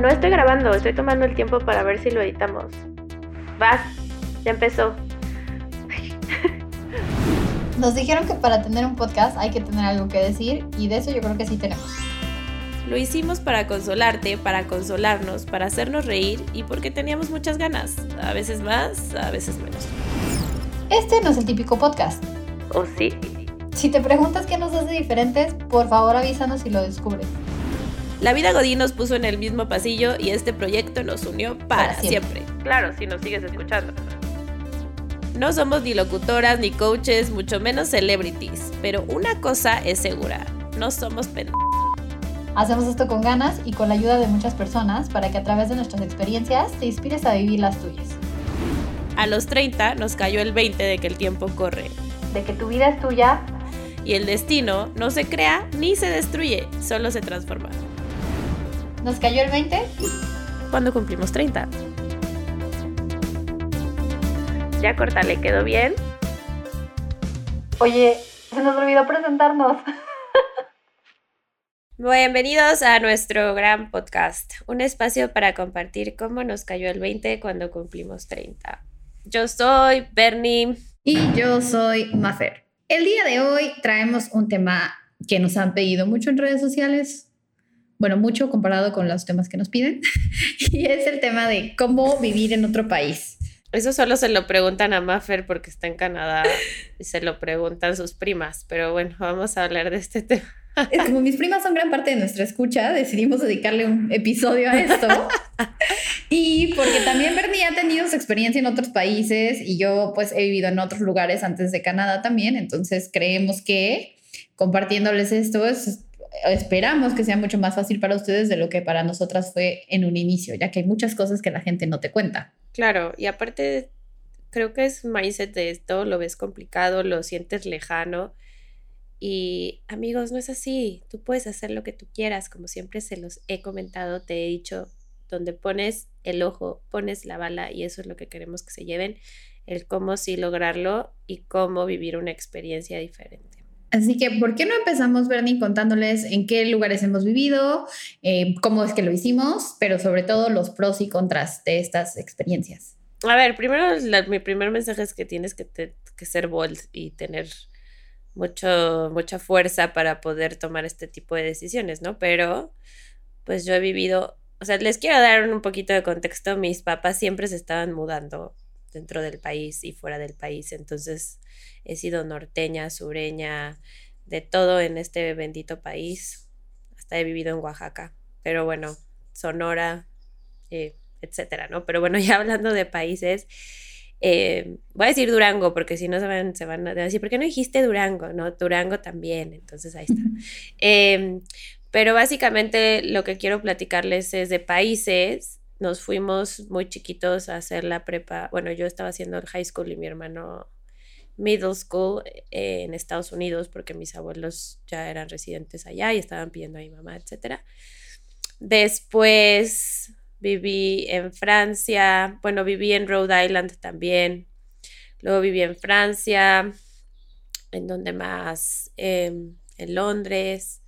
No estoy grabando, estoy tomando el tiempo para ver si lo editamos. Vas, ya empezó. Nos dijeron que para tener un podcast hay que tener algo que decir y de eso yo creo que sí tenemos. Lo hicimos para consolarte, para consolarnos, para hacernos reír y porque teníamos muchas ganas. A veces más, a veces menos. Este no es el típico podcast. ¿O sí? Si te preguntas qué nos hace diferentes, por favor avísanos si lo descubres. La vida Godín nos puso en el mismo pasillo y este proyecto nos unió para, Para siempre. siempre. Claro, si nos sigues escuchando. No somos ni locutoras, ni coaches, mucho menos celebrities. Pero una cosa es segura, no somos pen... Hacemos esto con ganas y con la ayuda de muchas personas para que a través de nuestras experiencias te inspires a vivir las tuyas. A los 30 nos cayó el 20 de que el tiempo corre. De que tu vida es tuya, Y el destino no se crea ni se destruye, solo se transforma. Nos cayó el 20. Cuando cumplimos 30. Ya cortale, ¿quedó bien? Oye, se nos olvidó presentarnos. Bienvenidos a nuestro gran podcast, un espacio para compartir cómo nos cayó el 20 cuando cumplimos 30. Yo soy Bernie. Y yo soy Mafer. El día de hoy traemos un tema que nos han pedido mucho en redes sociales. Bueno, mucho comparado con los temas que nos piden. y es el tema de cómo vivir en otro país. Eso solo se lo preguntan a Maffer porque está en Canadá y se lo preguntan sus primas, pero bueno, vamos a hablar de este tema. Es como mis primas son gran parte de nuestra escucha, decidimos dedicarle un episodio a esto. y porque también Bernie ha tenido su experiencia en otros países y yo pues he vivido en otros lugares antes de Canadá también, entonces creemos que compartiéndoles esto es- esperamos que sea mucho más fácil para ustedes de lo que para nosotras fue en un inicio, ya que hay muchas cosas que la gente no te cuenta. Claro, y aparte creo que es mindset de esto, lo ves complicado, lo sientes lejano. Y amigos, no es así. Tú puedes hacer lo que tú quieras, como siempre se los he comentado, te he dicho, donde pones el ojo, pones la bala y eso es lo que queremos que se lleven, el cómo sí lograrlo y cómo vivir una experiencia diferente. Así que, ¿por qué no empezamos, Bernie, contándoles en qué lugares hemos vivido, eh, cómo es que lo hicimos, pero sobre todo los pros y contras de estas experiencias? A ver, primero, mi primer mensaje es que tienes que ser bold y tener mucho, mucha fuerza para poder tomar este tipo de decisiones, ¿no? Pero, pues yo he vivido, o sea, les quiero dar un poquito de contexto. Mis papás siempre se estaban mudando dentro del país y fuera del país, entonces he sido norteña, sureña, de todo en este bendito país. Hasta he vivido en Oaxaca, pero bueno, Sonora, eh, etcétera, ¿no? Pero bueno, ya hablando de países, eh, voy a decir Durango, porque si no se van, se van a decir, ¿por qué no dijiste Durango? No, Durango también, entonces ahí está. Eh, pero básicamente lo que quiero platicarles es de países. Nos fuimos muy chiquitos a hacer la prepa. Bueno, yo estaba haciendo el high school y mi hermano middle school eh, en Estados Unidos porque mis abuelos ya eran residentes allá y estaban pidiendo a mi mamá, etcétera. Después viví en Francia, bueno, viví en Rhode Island también. Luego viví en Francia, en donde más, Em, en Londres,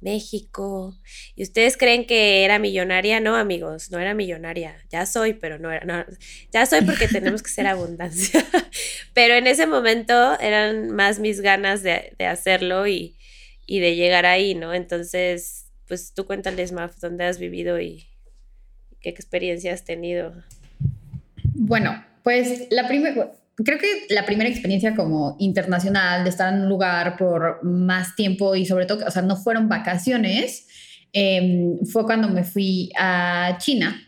México. ¿Y ustedes creen que era millonaria? No, amigos, no era millonaria. Ya soy, pero no era. no, ya soy porque tenemos que ser abundancia. pero en ese momento eran más mis ganas de, de hacerlo y, y de llegar ahí, ¿no? Entonces, pues tú cuéntales, Maf, dónde has vivido y qué experiencia has tenido. Bueno, pues la primera, creo que la primera experiencia como internacional de estar en un lugar por más tiempo y sobre todo, o sea, no fueron vacaciones, eh, fue cuando me fui a China.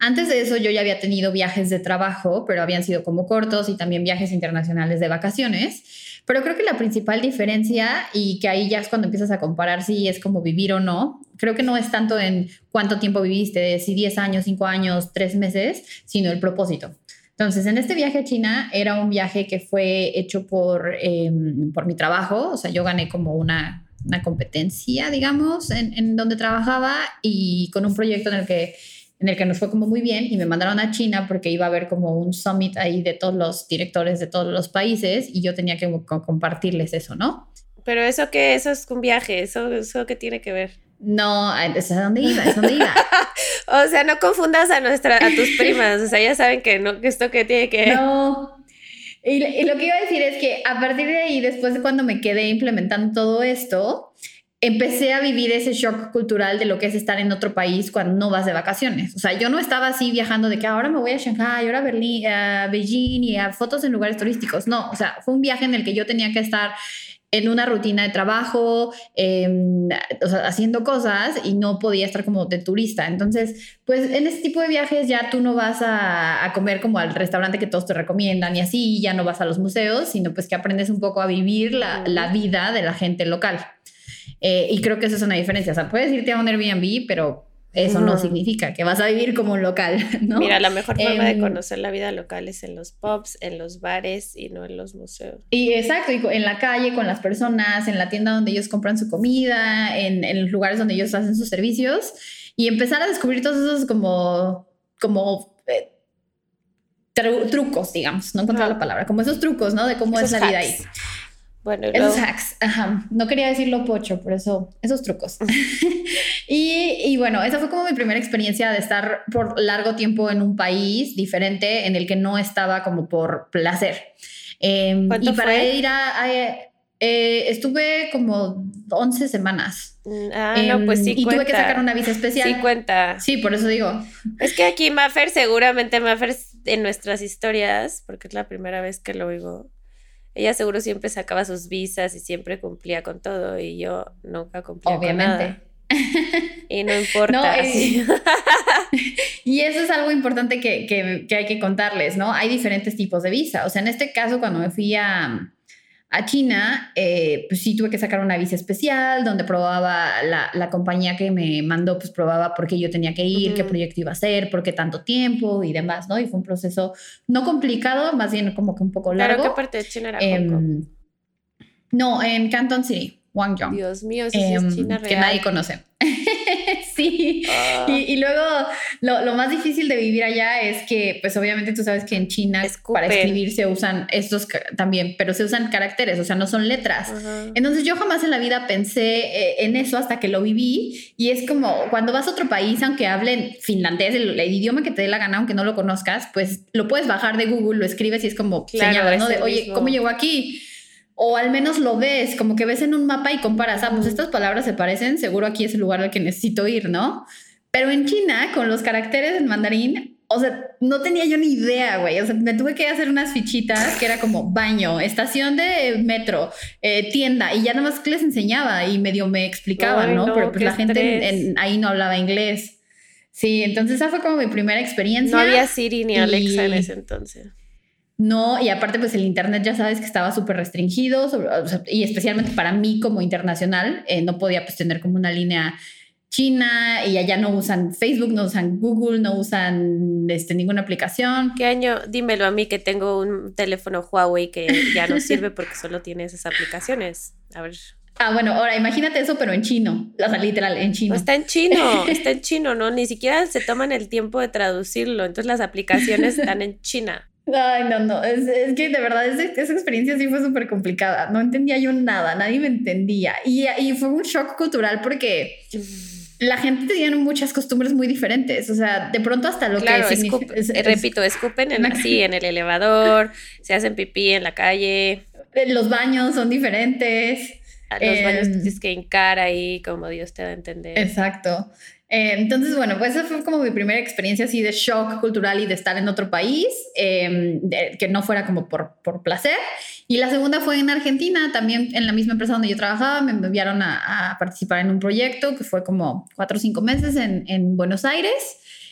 Antes de eso yo ya había tenido viajes de trabajo, pero habían sido como cortos y también viajes internacionales de vacaciones. Pero creo que la principal diferencia y que ahí ya es cuando empiezas a comparar si es como vivir o no, creo que no es tanto en cuánto tiempo viviste, si 10 años, 5 años, 3 meses, sino el propósito. Entonces, en este viaje a China era un viaje que fue hecho por, eh, por mi trabajo, o sea, yo gané como una, una competencia, digamos, en, en, donde trabajaba y con un proyecto en el que en el que nos fue como muy bien y me mandaron a China porque iba a haber como un summit ahí de todos los directores de todos los países y yo tenía que compartirles eso, ¿no? Pero eso que eso es un viaje, eso, eso que tiene que ver. No, es a dónde iba, es dónde iba. o sea, no confundas a nuestra, a tus primas. O sea, ya saben que no, que esto que tiene que. No. Y, y, lo que iba a decir es que a partir de ahí, después de cuando me quedé implementando todo esto, empecé a vivir ese shock cultural de lo que es estar en otro país cuando no vas de vacaciones. O sea, yo no estaba así viajando de que ahora me voy a Shanghai, ahora a Berlín, a Beijing y a fotos en lugares turísticos. No, o sea, fue un viaje en el que yo tenía que estar en una rutina de trabajo, eh, o sea, haciendo cosas y no podía estar como de turista. Entonces, pues en ese tipo de viajes ya tú no vas a, a, comer como al restaurante que todos te recomiendan y así, ya no vas a los museos, sino pues que aprendes un poco a vivir la, la vida de la gente local. Eh, y creo que eso es una diferencia. O sea, puedes irte a un Airbnb, pero eso no, significa que vas a vivir como un local, ¿no? Mira, la mejor forma de conocer la vida local es en los pubs, en los bares y no en los museos. Y exacto, y en la calle con las personas, en la tienda donde ellos compran su comida, en, en los lugares donde ellos hacen sus servicios y empezar a descubrir todos esos como, como eh, trucos, digamos, no encontrar la palabra, como esos trucos, ¿no? De cómo esos es la vida ahí. Bueno, ajá. No quería decirlo pocho, por eso, esos trucos. y, y, bueno, esa fue como mi primera experiencia de estar por largo tiempo en un país diferente en el que no estaba como por placer. Eh, y para fue? ir a, a eh, estuve como 11 semanas. Ah, no, pues sí y cuenta. tuve que sacar una visa especial. Sí cuenta. Sí, por eso digo. Es que aquí Maffer, seguramente Maffer en nuestras historias, porque es la primera vez que lo oigo, ella seguro siempre sacaba sus visas y siempre cumplía con todo y yo nunca cumplía Obviamente. con nada. Y no importa. No, sí. y eso es algo importante que, que, que, hay que contarles, ¿no? Hay diferentes tipos de visa. O sea, en este caso, cuando me fui a, a China, eh, pues sí tuve que sacar una visa especial donde probaba la, la, compañía que me mandó, pues probaba por qué yo tenía que ir, uh -huh. qué proyecto iba a hacer, por qué tanto tiempo y demás, ¿no? Y fue un proceso no complicado, más bien como que un poco largo. ¿Pero qué parte de China era? Eh, no, en Canton City. Guangzhou. Dios mío, si es China real. Que nadie conoce. sí. Ah. Y, y, luego lo, lo, más difícil de vivir allá es que, pues obviamente tú sabes que en China Escupen. para escribir se usan estos también, pero se usan caracteres, o sea, no son letras. Uh -huh. Entonces yo jamás en la vida pensé eh, en eso hasta que lo viví y es como cuando vas a otro país, aunque hablen finlandés, el, el, idioma que te dé la gana, aunque no lo conozcas, pues lo puedes bajar de Google, lo escribes y es como claro, señalas, ¿no? De, oye. ¿cómo llegó aquí? O al menos lo ves, como que ves en un mapa y comparas, ah, pues estas palabras se parecen, seguro aquí es el lugar al que necesito ir, ¿no? Pero en China, con los caracteres en mandarín, o sea, no tenía yo ni idea, güey. O sea, me tuve que hacer unas fichitas que era como baño, estación de metro, eh, tienda, y ya nada más que les enseñaba y medio me explicaban, ¿no? no Pero pues la gente en, en, ahí no hablaba inglés. Sí, entonces esa fue como mi primera experiencia. No había Siri ni y- Alexa en ese entonces. No, y aparte pues el internet ya sabes que estaba súper restringido sobre- o sea, y especialmente para mí como internacional, eh, no podía pues tener como una línea china y allá no usan Facebook, no usan Google, no usan este, ninguna aplicación. ¿Qué año? Dímelo a mí que tengo un teléfono Huawei que ya no sirve porque solo tiene esas aplicaciones. A ver. Ah, bueno, ahora imagínate eso, pero en chino, o sea, literal, en chino. No, está en chino, está en chino, ¿no? Ni siquiera se toman el tiempo de traducirlo. Entonces las aplicaciones están en China. Ay, no, no, es, es que de verdad esa, esa experiencia sí fue súper complicada. No entendía yo nada, nadie me entendía. Y, y fue un shock cultural porque la gente tenía muchas costumbres muy diferentes. O sea, de pronto hasta lo Claro, que escup- es- eh, es- repito, escupen en, así en el elevador, se hacen pipí en la calle, los baños son diferentes. a los Eh, baños tienes que hincar ahí, como Dios te da a entender. Exacto. Eh, entonces, bueno, pues esa fue como mi primera experiencia así de shock cultural y de estar en otro país, eh, de- que no fuera como por, por placer. Y la segunda fue en Argentina, también en la misma empresa donde yo trabajaba, me enviaron a, a participar en un proyecto que fue como cuatro o cinco meses en, en Buenos Aires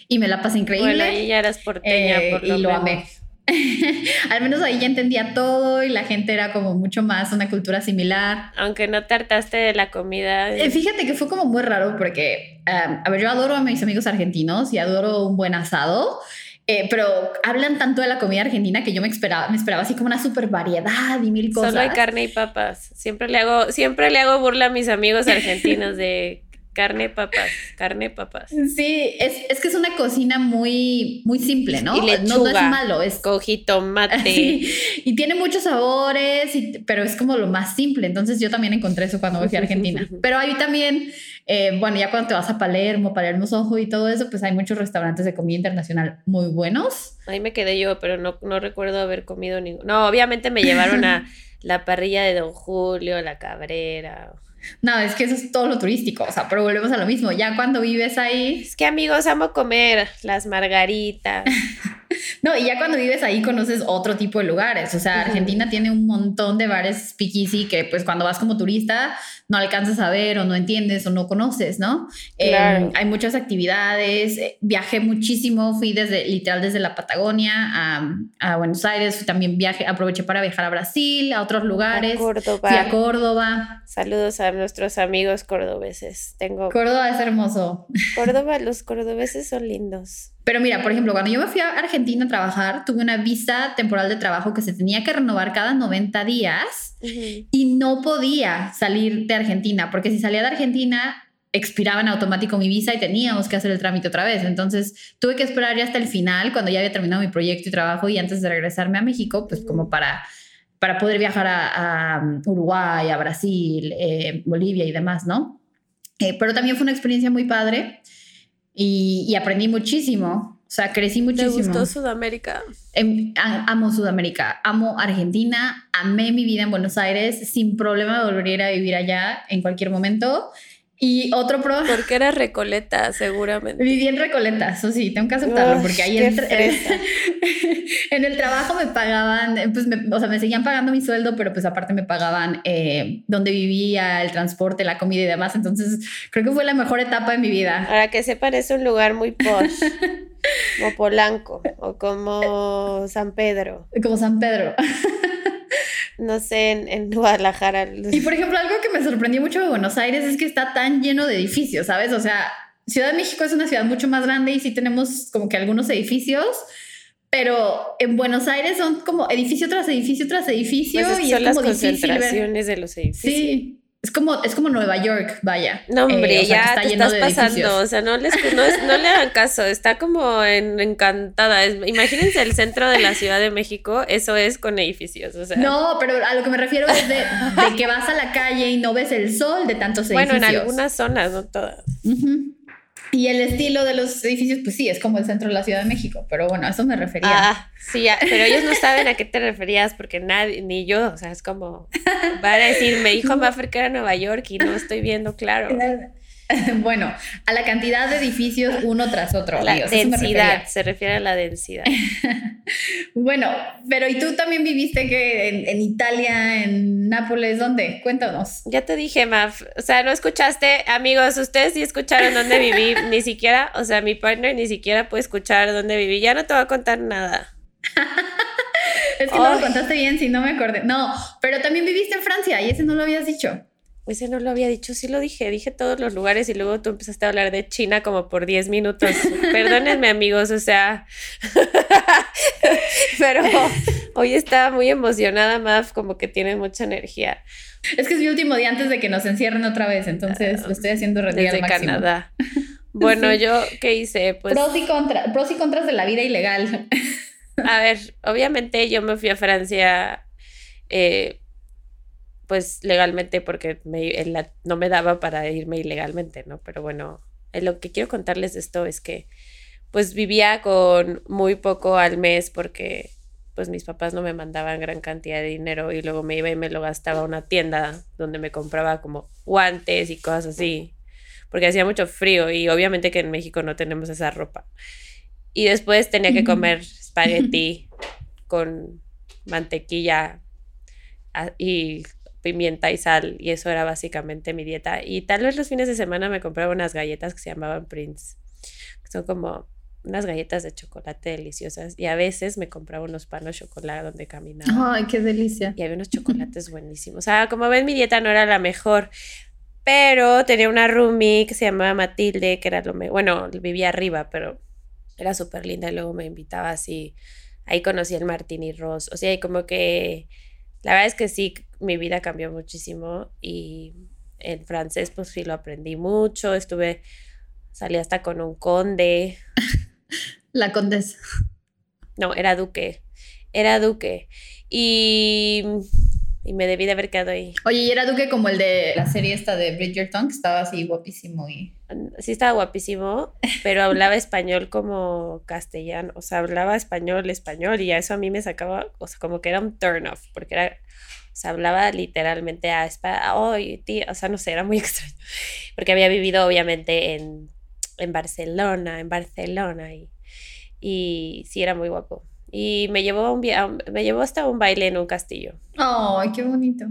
y me la pasé increíble. Bueno, ahí ya eras porteña, Eh, por y lo, lo menos. amé. Al menos ahí ya entendía todo y la gente era como mucho más una cultura similar. Aunque no te hartaste de la comida. Eh, fíjate que fue como muy raro porque, um, a ver, yo adoro a mis amigos argentinos y adoro un buen asado, eh, pero hablan tanto de la comida argentina que yo me esperaba, me esperaba así como una super variedad y mil cosas. Solo hay carne y papas. Siempre le hago, siempre le hago burla a mis amigos argentinos de carne, papas, carne, papas. Sí, es, es que es una cocina muy, muy simple, ¿no? Y no, no es malo, es Cojí tomate. Sí, y tiene muchos sabores, y- pero es como lo más simple. Entonces yo también encontré eso cuando fui a Argentina. Pero ahí también, eh, bueno, ya cuando te vas a Palermo, Palermo Soho y todo eso, pues hay muchos restaurantes de comida internacional muy buenos. Ahí me quedé yo, pero no, no recuerdo haber comido ninguno. No, obviamente me llevaron a la parrilla de Don Julio, la Cabrera. No, es que eso es todo lo turístico, o sea, pero volvemos a lo mismo. Ya cuando vives ahí, Es que amigos, amo comer las margaritas. no, y ya cuando vives ahí conoces otro tipo de lugares. O sea. Argentina tiene un montón de bares speakeasy que pues cuando vas como turista no alcanzas a ver o no entiendes o no conoces, ¿no? Eh, Claro. hay muchas actividades. eh, Viajé muchísimo, fui desde literal desde la Patagonia a, a Buenos Aires, también viaje, aproveché para viajar a Brasil, a otros lugares. A Córdoba. Fui a Córdoba. Saludos a nuestros amigos cordobeses. Tengo Córdoba es hermoso. Córdoba, los cordobeses son lindos. Pero mira, por ejemplo, cuando yo me fui a Argentina a trabajar, tuve una visa temporal de trabajo que se tenía que renovar cada 90 días y no podía salir de Argentina, porque si salía de Argentina expiraba en automático mi visa y teníamos que hacer el trámite otra vez. Entonces tuve que esperar ya hasta el final, cuando ya había terminado mi proyecto y trabajo y antes de regresarme a México, pues como para, para poder viajar a, a Uruguay, a Brasil, eh, Bolivia y demás, ¿no? Eh, pero también fue una experiencia muy padre y, y aprendí muchísimo. O sea, crecí ¿Te muchísimo. gustó Sudamérica? Em, amo Sudamérica, amo Argentina, amé mi vida en Buenos Aires, sin problema volvería a vivir allá en cualquier momento. Y otro pro, Porque era Recoleta, seguramente. viví en Recoleta, eso sí, tengo que aceptarlo, porque ahí en, el trabajo me pagaban, pues, me- o sea, me seguían pagando mi sueldo, pero pues aparte me pagaban eh, donde vivía, el transporte, la comida y demás. Entonces, creo que fue la mejor etapa de mi vida. Para que sepan, es un lugar muy posh. como Polanco o como San Pedro. Como San Pedro. No sé, en, en Guadalajara. Y por ejemplo, algo que me sorprendió mucho de Buenos Aires es que está tan lleno de edificios, ¿sabes? O sea, Ciudad de México es una ciudad mucho más grande y sí tenemos como que algunos edificios, pero en Buenos Aires son como edificio tras edificio tras edificio Pues y son es las como difícil ver. concentraciones de los edificios. Sí, es como, es como Nueva York, vaya. No, hombre, Eh, o sea, que ya está te estás pasando. edificios. O sea, no, les, no, le hagan caso. Está como en, encantada. Es- imagínense el centro de la Ciudad de México. Eso es con edificios. O sea, No, pero a lo que me refiero es de, de que vas a la calle y no ves el sol de tantos bueno, edificios. en algunas zonas, no todas. Y el estilo de los edificios, pues sí, es como el centro de la Ciudad de México, pero bueno, a eso me refería. Ah, sí, ya, pero ellos no saben a qué te referías porque nadie, ni yo, o sea, es como, van a decir, me dijo Maffer que era Nueva York y no estoy viendo claro. Bueno, a la cantidad de edificios uno tras otro. La densidad, se refiere a la densidad. Bueno, pero ¿y tú también viviste que en, en Italia, en Nápoles? ¿Dónde? Cuéntanos. Ya te dije, Maf, o sea, no escuchaste, amigos, ustedes sí escucharon dónde viví, ni siquiera, o sea, mi partner ni siquiera puede escuchar dónde viví, ya no te voy a contar nada. Es que no lo contaste bien, si no me acordé. No, pero también viviste en Francia y ese no lo habías dicho. Ese no lo había dicho, sí lo dije, dije todos los lugares y luego tú empezaste a hablar de China como por 10 minutos. Perdónenme amigos, o sea, pero hoy estaba muy emocionada, Maf, como que tiene mucha energía Es que es mi último día antes de que nos encierren otra vez, entonces lo estoy haciendo rendir desde al máximo. Canadá. Bueno, Sí. yo, ¿qué hice? Pues, pros, y contra, pros y contras de la vida ilegal. a ver, obviamente yo me fui a Francia, eh, pues legalmente, porque me- el la- no me daba para irme ilegalmente, ¿no? Pero bueno, eh, lo que quiero contarles de esto es que, pues vivía con muy poco al mes porque, pues mis papás no me mandaban gran cantidad de dinero y luego me iba y me lo gastaba a una tienda donde me compraba como guantes y cosas así, porque hacía mucho frío y obviamente que en México no tenemos esa ropa. Y después tenía que comer espagueti con mantequilla a- y pimienta y sal y eso era básicamente mi dieta. Y tal vez los fines de semana me compraba unas galletas que se llamaban Prince, que son como unas galletas de chocolate deliciosas y a veces me compraba unos panos chocolate donde caminaba Ay, qué delicia. y había unos chocolates buenísimos. O sea, como ven, mi dieta no era la mejor, pero tenía una roomie que se llamaba Matilde, que era lo mejor. Bueno, vivía arriba, pero era súper linda y luego me invitaba así. Ahí conocí el Martini Ross. O sea, y como que la verdad es que sí, mi vida cambió muchísimo y en francés pues sí lo aprendí mucho, estuve, salí hasta con un conde. La condesa. No, era duque, era duque. Y, y me debí de haber quedado ahí. Oye, y era duque como el de la serie esta de Bridgerton, que estaba así guapísimo y... Sí estaba guapísimo, pero hablaba español como castellano, o sea, hablaba español, español, y eso a mí me sacaba, o sea, como que era un turn off, porque era, o sea, hablaba literalmente a español, o sea, no sé, era muy extraño, porque había vivido obviamente en, en Barcelona, en Barcelona, y, y sí era muy guapo. Y me llevó, un, me llevó hasta un baile en un castillo. ¡Ay, qué bonito!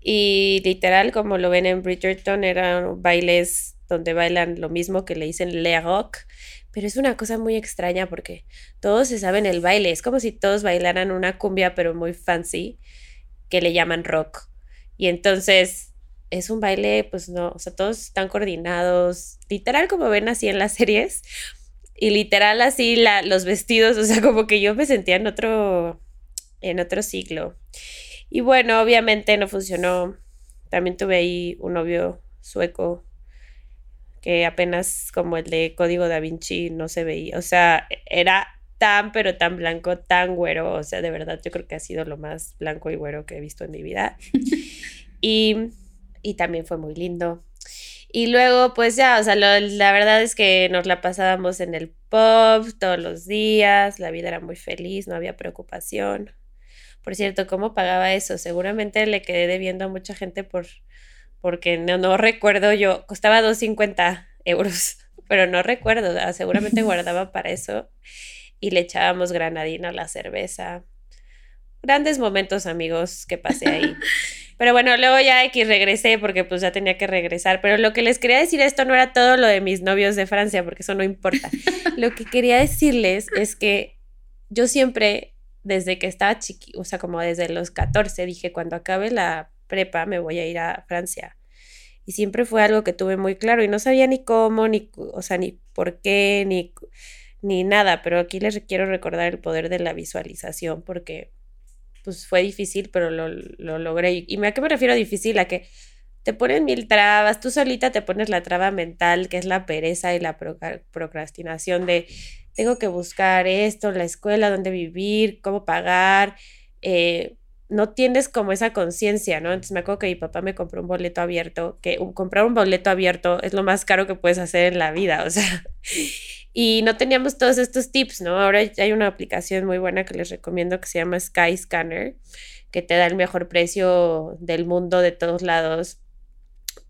Y literal, como lo ven en Bridgerton, eran bailes donde bailan lo mismo que le dicen Le Rock, pero es una cosa muy extraña porque todos se saben el baile, es como si todos bailaran una cumbia pero muy fancy que le llaman rock. Y entonces es un baile, pues no, o sea, todos están coordinados, literal como ven así en las series, y literal así la, los vestidos, o sea, como que yo me sentía en otro, en otro siglo. Y bueno, obviamente no funcionó. También tuve ahí un novio sueco que apenas como el de Código da Vinci no se veía. O sea, era tan, pero tan blanco, tan güero. O sea, de verdad, yo creo que ha sido lo más blanco y güero que he visto en mi vida. y, y también fue muy lindo. Y luego, pues ya, o sea, la verdad es que nos la pasábamos en el pub todos los días, la vida era muy feliz, no había preocupación. Por cierto, ¿cómo pagaba eso? Seguramente le quedé debiendo a mucha gente por, porque no, no recuerdo yo, costaba 2.50 euros, pero no recuerdo, seguramente guardaba para eso y le echábamos granadina a la cerveza. Grandes momentos, amigos, que pasé ahí. Pero bueno, luego ya X regresé porque pues ya tenía que regresar. Pero lo que les quería decir, esto no era todo lo de mis novios de Francia, porque eso no importa. lo que quería decirles es que yo siempre, desde que estaba chiqui, o sea, como desde los 14, dije, cuando acabe la prepa me voy a ir a Francia. Y siempre fue algo que tuve muy claro y no sabía ni cómo, ni, o sea, ni por qué, ni, ni nada, pero aquí les quiero recordar el poder de la visualización porque pues fue difícil, pero lo, lo logré. ¿Y a qué me refiero difícil? A que te ponen mil trabas, tú solita te pones la traba mental, que es la pereza y la procrastinación de tengo que buscar esto, la escuela, dónde vivir, cómo pagar, eh, no tienes como esa conciencia, ¿no? Entonces me acuerdo que mi papá me compró un boleto abierto, que comprar un boleto abierto es lo más caro que puedes hacer en la vida, o sea, y no teníamos todos estos tips, ¿no? Ahora hay una aplicación muy buena que les recomiendo que se llama Sky Scanner, que te da el mejor precio del mundo de todos lados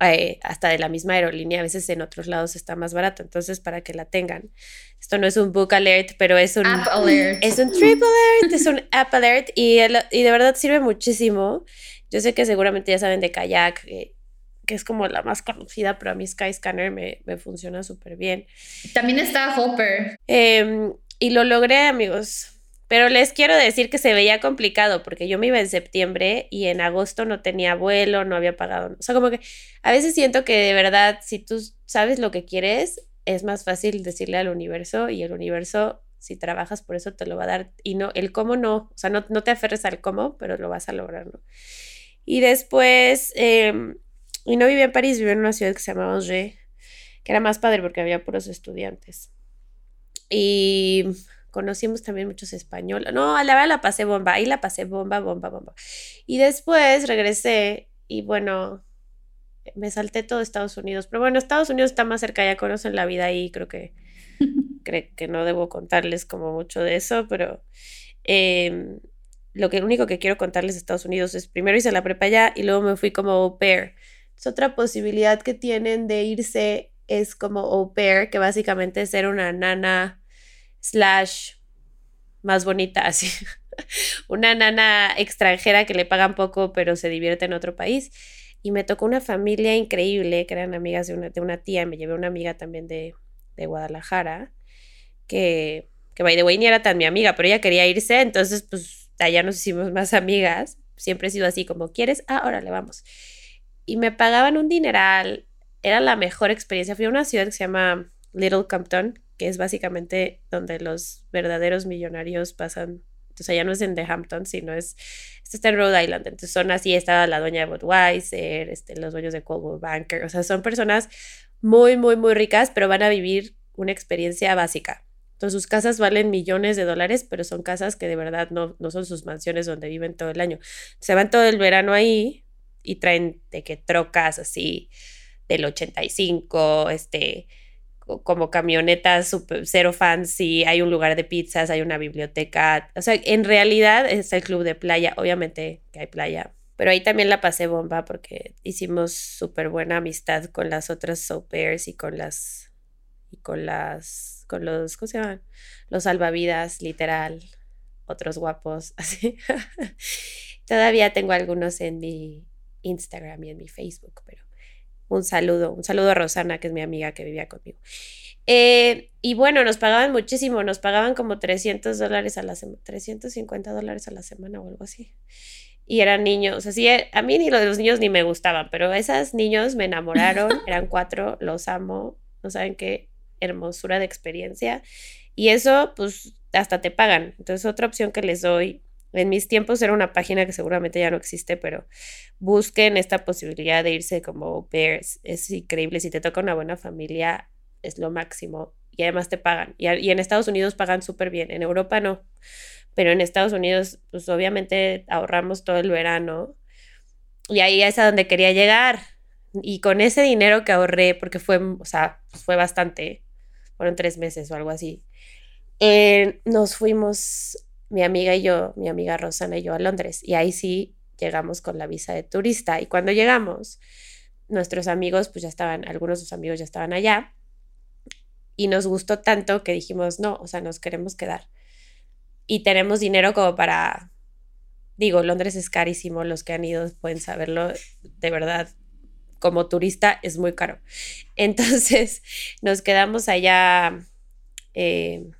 eh, hasta de la misma aerolínea, a veces en otros lados está más barato, entonces para que la tengan. Esto no es un book alert, pero es un app alert. Es un trip alert, es un app alert y, y de verdad sirve muchísimo. Yo sé que seguramente ya saben de Kayak, eh, que es como la más conocida, pero a mí Skyscanner me, me funciona súper bien. También está Hopper. Em, y lo logré, amigos. Pero les quiero decir que se veía complicado porque yo me iba en septiembre y en agosto no tenía vuelo, no había pagado. O sea, como que a veces siento que de verdad, si tú sabes lo que quieres, es más fácil decirle al universo y el universo, si trabajas por eso, te lo va a dar. Y no, el cómo no, o sea, no, no te aferres al cómo, pero lo vas a lograr, ¿no? Y después, em, y no vivía en París, vivía en una ciudad que se llamaba Angers, que era más padre porque había puros estudiantes. Y conocimos también muchos españoles. No, a la verdad la pasé bomba, ahí la pasé bomba, bomba, bomba. Y después regresé y bueno, me salté todo Estados Unidos. Pero bueno, Estados Unidos está más cerca, ya conocen la vida ahí, creo que, creo que no debo contarles como mucho de eso, pero em, lo que único que quiero contarles de Estados Unidos es primero hice la prepa allá y luego me fui como au pair. Es otra posibilidad que tienen de irse es como au pair, que básicamente es ser una nana slash más bonita, así. una nana extranjera que le pagan poco pero se divierte en otro país. Y me tocó una familia increíble, que eran amigas de una, de una tía, me llevé una amiga también de, de Guadalajara, que, que by the way ni era tan mi amiga, pero ella quería irse, entonces pues allá nos hicimos más amigas. Siempre he sido así como, ¿quieres? Ah, órale, vamos. Y me pagaban un dineral, era la mejor experiencia. Fui a una ciudad que se llama Little Compton, que es básicamente donde los verdaderos millonarios pasan o sea, ya no es en The Hamptons, sino es, esto está en Rhode Island, entonces son así, está la dueña de Budweiser, este, los dueños de Coldwell Banker, o sea, son personas muy, muy, muy ricas, pero van a vivir una experiencia básica. Entonces sus casas valen millones de dólares, pero son casas que de verdad no, no son sus mansiones donde viven todo el año. Se van todo el verano ahí y traen de que trocas así del 85, este, como camionetas super, cero fancy, hay un lugar de pizzas, hay una biblioteca. O sea, en realidad es el club de playa, obviamente que hay playa. Pero ahí también la pasé bomba porque hicimos súper buena amistad con las otras soap y con las y con las con los, ¿cómo se llaman? Los salvavidas, literal, otros guapos, así. Todavía tengo algunos en mi Instagram y en mi Facebook, pero un saludo, un saludo a Rosana, que es mi amiga que vivía conmigo. Eh, y bueno, nos pagaban muchísimo, nos pagaban como 300 dólares a la semana, 350 dólares a la semana o algo así. Y eran niños, así, eh, a mí ni los niños ni me gustaban, pero esos niños me enamoraron, eran cuatro, los amo, no saben qué, hermosura de experiencia. Y eso, pues, hasta te pagan. Entonces, otra opción que les doy, en mis tiempos era una página que seguramente ya no existe, pero busquen esta posibilidad de irse como bears. Es increíble. Si te toca una buena familia, es lo máximo. Y además te pagan. Y, en Estados Unidos pagan súper bien. En Europa no. Pero en Estados Unidos, pues obviamente ahorramos todo el verano. Y ahí es a donde quería llegar. Y con ese dinero que ahorré, porque fue, o sea, fue bastante, fueron tres meses o algo así. Eh, nos fuimos, mi amiga y yo, mi amiga Rosana y yo a Londres, y ahí sí llegamos con la visa de turista. Y cuando llegamos, nuestros amigos, pues ya estaban, algunos de sus amigos ya estaban allá, y nos gustó tanto que dijimos, no, o sea, nos queremos quedar. Y tenemos dinero como para, digo, Londres es carísimo, los que han ido pueden saberlo, de verdad, como turista es muy caro. Entonces nos quedamos allá eh,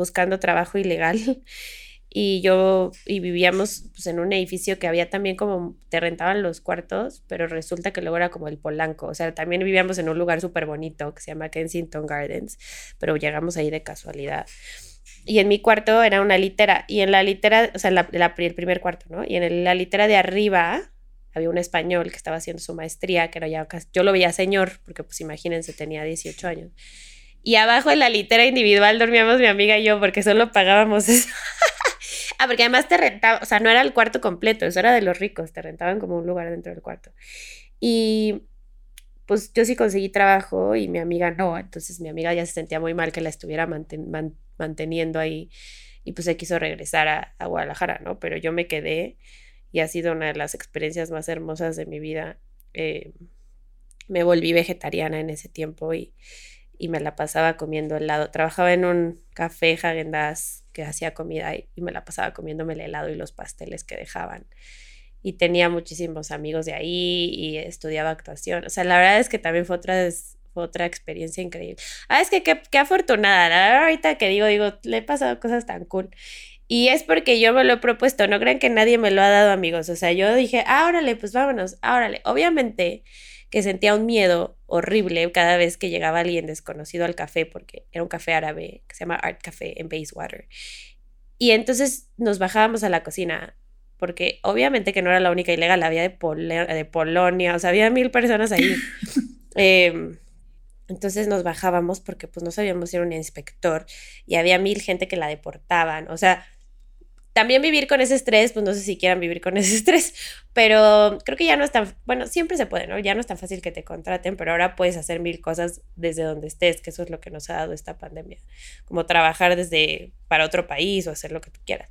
buscando trabajo ilegal y yo y vivíamos pues, en un edificio que había también como te rentaban los cuartos, pero resulta que luego era como el Polanco, o sea, también vivíamos en un lugar súper bonito que se llama Kensington Gardens, pero llegamos ahí de casualidad. Y en mi cuarto era una litera, y en la litera, o sea, la, el primer cuarto, ¿no? Y en la litera de arriba había un español que estaba haciendo su maestría, que era ya yo lo veía señor, porque pues imagínense, tenía 18 años. Y abajo en la litera individual dormíamos mi amiga y yo, porque solo pagábamos eso. ah, porque además te rentaba, o sea, no era el cuarto completo, eso era de los ricos, te rentaban como un lugar dentro del cuarto. Y pues yo sí conseguí trabajo y mi amiga no, entonces mi amiga ya se sentía muy mal que la estuviera manteniendo ahí y pues se quiso regresar a, a Guadalajara, ¿no? Pero yo me quedé y ha sido una de las experiencias más hermosas de mi vida. Eh, me volví vegetariana en ese tiempo y, y, me la pasaba comiendo helado. Trabajaba en un café Hagendas que hacía comida y, me la pasaba comiéndome el helado y los pasteles que dejaban. Y tenía muchísimos amigos de ahí y estudiaba actuación. O sea, la verdad es que también fue otra, otra experiencia increíble. Ah, es que qué afortunada. La verdad, ahorita que digo, digo, le he pasado cosas tan cool. Y es porque yo me lo he propuesto, no crean que nadie me lo ha dado, amigos. O sea, yo dije, ah, órale, pues vámonos, ah, órale. Obviamente que sentía un miedo horrible cada vez que llegaba alguien desconocido al café, porque era un café árabe que se llama Art Café en Bayswater. Y entonces nos bajábamos a la cocina, porque obviamente que no era la única ilegal, había de, de Polonia, o sea, había mil personas ahí. Em, entonces nos bajábamos porque pues no sabíamos si era un inspector y había mil gente que la deportaban, o sea, también vivir con ese estrés, pues no sé si quieran vivir con ese estrés, pero creo que ya no es tan, bueno, siempre se puede, ¿no? Ya no es tan fácil que te contraten, pero ahora puedes hacer mil cosas desde donde estés, que eso es lo que nos ha dado esta pandemia, como trabajar desde para otro país o hacer lo que tú quieras,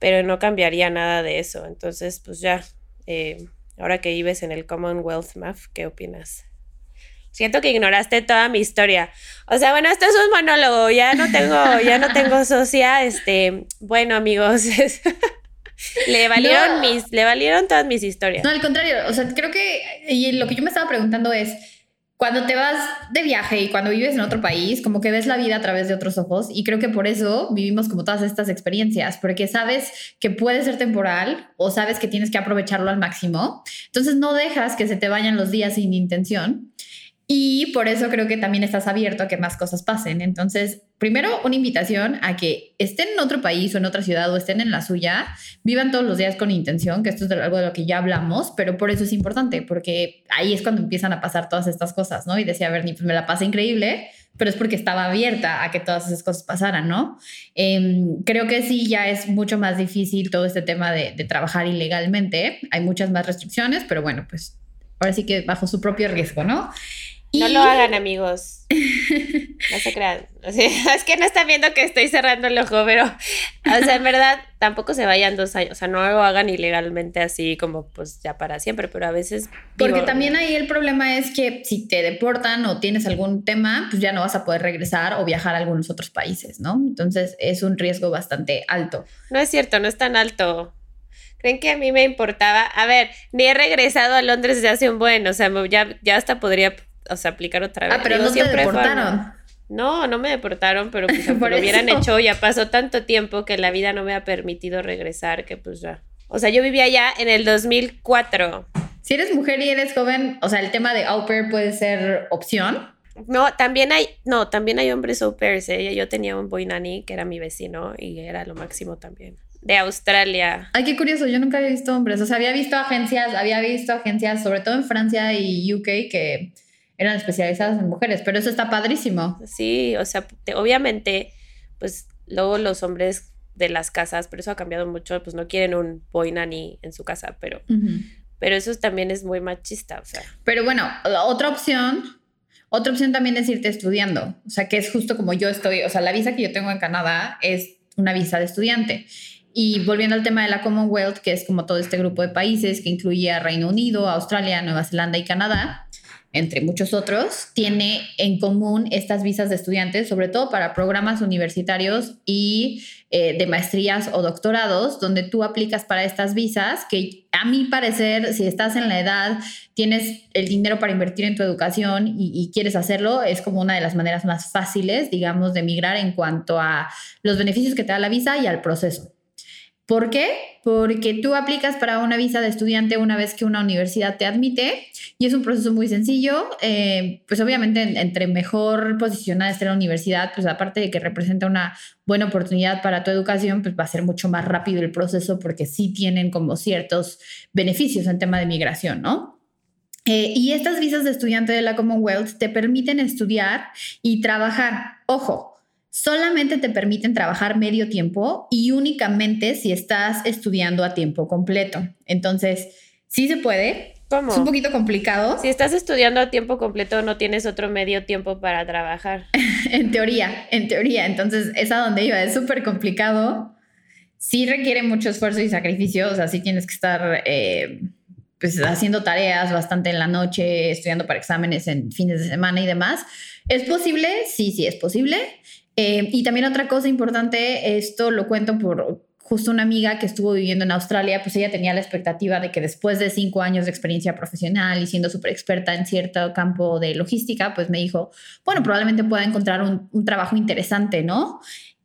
pero no cambiaría nada de eso, entonces pues ya, eh, ahora que vives en el Commonwealth MAF, ¿qué opinas? Siento que ignoraste toda mi historia. O sea, bueno, esto es un monólogo, ya no tengo, ya no tengo socia, este, bueno, amigos, le valieron mis, le valieron todas mis historias. No, al contrario, o sea, creo que y lo que yo me estaba preguntando es cuando te vas de viaje y cuando vives en otro país, como que ves la vida a través de otros ojos y creo que por eso vivimos como todas estas experiencias, porque sabes que puede ser temporal o sabes que tienes que aprovecharlo al máximo. Entonces no dejas que se te vayan los días sin intención Y por eso creo que también estás abierto a que más cosas pasen. Entonces, primero, una invitación a que estén en otro país o en otra ciudad o estén en la suya, vivan todos los días con intención, que esto es algo de lo que ya hablamos, pero por eso es importante, porque ahí es cuando empiezan a pasar todas estas cosas, ¿no? Y decía, Bernie, pues me la pasé increíble, pero es porque estaba abierta a que todas esas cosas pasaran, ¿no? Em, creo que sí, ya es mucho más difícil todo este tema de, de trabajar ilegalmente. Hay muchas más restricciones, pero bueno, pues ahora sí que bajo su propio riesgo, ¿no? No lo hagan, amigos. No se crean. es que no están viendo que estoy cerrando el ojo, pero, o sea, en verdad, tampoco se vayan dos años. O sea, no lo hagan ilegalmente así como pues ya para siempre, pero a veces. Porque también ahí el problema es que si te deportan o tienes algún tema, pues ya no vas a poder regresar o viajar a algunos otros países, ¿no? Entonces es un riesgo bastante alto. No es cierto, no es tan alto. ¿Creen que a mí me importaba? A ver, ni he regresado a Londres desde hace un buen, o sea, ya, ya hasta podría o sea, aplicar otra vez. Ah, pero no te deportaron. No, no me deportaron, pero pues, lo hubieran hecho, ya pasó tanto tiempo que la vida no me ha permitido regresar, que pues ya. O sea, yo vivía allá en el 2004. Si eres mujer y eres joven, o sea, el tema de au pair puede ser opción. No, también hay, no, también hay hombres au pairs. ¿eh? Yo tenía un boy nanny que era mi vecino y era lo máximo también. De Australia. Ay, qué curioso, yo nunca había visto hombres. O sea, había visto agencias, había visto agencias, sobre todo en Francia y UK, que eran especializadas en mujeres, pero eso está padrísimo. Sí, o sea, obviamente, pues luego los hombres de las casas, pero eso ha cambiado mucho, pues no quieren un boy nanny en su casa, pero, pero eso también es muy machista, o sea. Pero bueno, otra opción, otra opción también es irte estudiando, o sea, que es justo como yo estoy, o sea, la visa que yo tengo en Canadá es una visa de estudiante. Y volviendo al tema de la Commonwealth, que es como todo este grupo de países que incluía Reino Unido, Australia, Nueva Zelanda y Canadá, entre muchos otros, tiene en común estas visas de estudiantes, sobre todo para programas universitarios y eh, de maestrías o doctorados, donde tú aplicas para estas visas, que a mi parecer, si estás en la edad, tienes el dinero para invertir en tu educación y, y quieres hacerlo, es como una de las maneras más fáciles, digamos, de migrar en cuanto a los beneficios que te da la visa y al proceso. ¿Por qué? Porque tú aplicas para una visa de estudiante una vez que una universidad te admite y es un proceso muy sencillo. Eh, pues obviamente entre mejor posicionada esté la universidad, pues aparte de que representa una buena oportunidad para tu educación, pues va a ser mucho más rápido el proceso porque sí tienen como ciertos beneficios en tema de migración, ¿no? Eh, y estas visas de estudiante de la Commonwealth te permiten estudiar y trabajar. Ojo, solamente te permiten trabajar medio tiempo y únicamente si estás estudiando a tiempo completo. Entonces, sí se puede. ¿Cómo? Es un poquito complicado. Si estás estudiando a tiempo completo, no tienes otro medio tiempo para trabajar. en teoría, en teoría. Entonces, es a donde iba. Es súper complicado. Sí requiere mucho esfuerzo y sacrificio. O sea, sí tienes que estar eh, pues, haciendo tareas bastante en la noche, estudiando para exámenes en fines de semana y demás. ¿Es posible? Sí, sí, es posible. Eh, y también otra cosa importante, esto lo cuento por justo una amiga que estuvo viviendo en Australia, pues ella tenía la expectativa de que después de cinco años de experiencia profesional y siendo súper experta en cierto campo de logística, pues me dijo, bueno, probablemente pueda encontrar un, trabajo interesante, ¿no?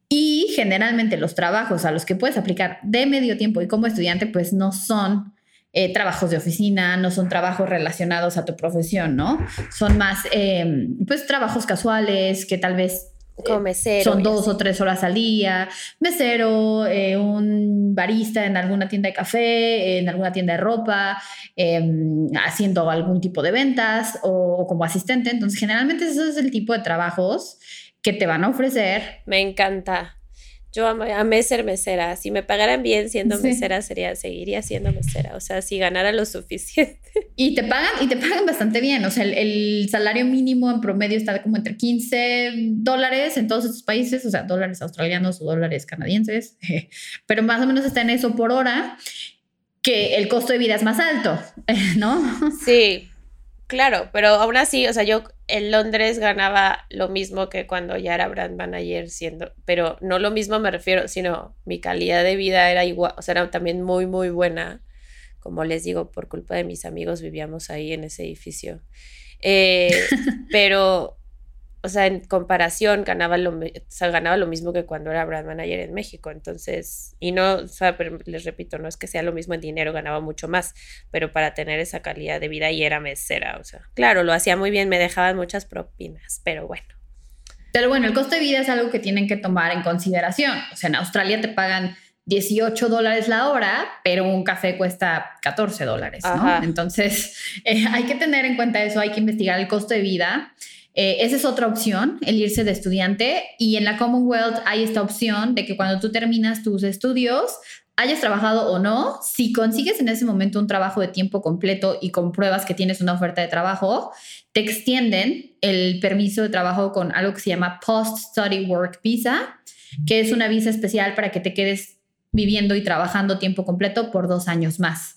Y generalmente los trabajos a los que puedes aplicar de medio tiempo y como estudiante, pues no son eh, trabajos de oficina, no son trabajos relacionados a tu profesión, ¿no? Son más, eh, pues, trabajos casuales que tal vez como mesero. Son dos o tres horas al día. Mesero, eh, un barista en alguna tienda de café, en alguna tienda de ropa, em, haciendo algún tipo de ventas o, como asistente. Entonces, generalmente eso es el tipo de trabajos que te van a ofrecer. Me encanta. Yo amé ser mesera. Si me pagaran bien siendo mesera, sería, seguiría siendo mesera. O sea, si ganara lo suficiente. Y te pagan, y te pagan bastante bien. O sea, el, salario mínimo en promedio está como entre 15 dólares en todos estos países, o sea, dólares australianos o dólares canadienses, pero más o menos está en eso por hora, que el costo de vida es más alto, ¿no? Sí, Claro, pero aún así, o sea, yo en Londres ganaba lo mismo que cuando ya era brand manager siendo, pero no lo mismo me refiero, sino mi calidad de vida era igual, o sea, era también muy, muy buena. Como les digo, por culpa de mis amigos vivíamos ahí en ese edificio. Eh, pero, o sea, en comparación ganaba lo, o sea, ganaba lo mismo que cuando era brand manager en México. Entonces, y no, o sea, pero les repito, no es que sea lo mismo en dinero, ganaba mucho más, pero para tener esa calidad de vida y era mesera, o sea, claro, lo hacía muy bien, me dejaban muchas propinas, pero bueno. Pero bueno, el costo de vida es algo que tienen que tomar en consideración. O sea, en Australia te pagan 18 dólares la hora, pero un café cuesta 14 dólares, ¿no? Entonces, eh, hay que tener en cuenta eso, hay que investigar el costo de vida. Eh, esa es otra opción, el irse de estudiante. Y en la Commonwealth hay esta opción de que cuando tú terminas tus estudios, hayas trabajado o no, si consigues en ese momento un trabajo de tiempo completo y compruebas que tienes una oferta de trabajo, te extienden el permiso de trabajo con algo que se llama Post Study Work Visa, que es una visa especial para que te quedes viviendo y trabajando tiempo completo por dos años más.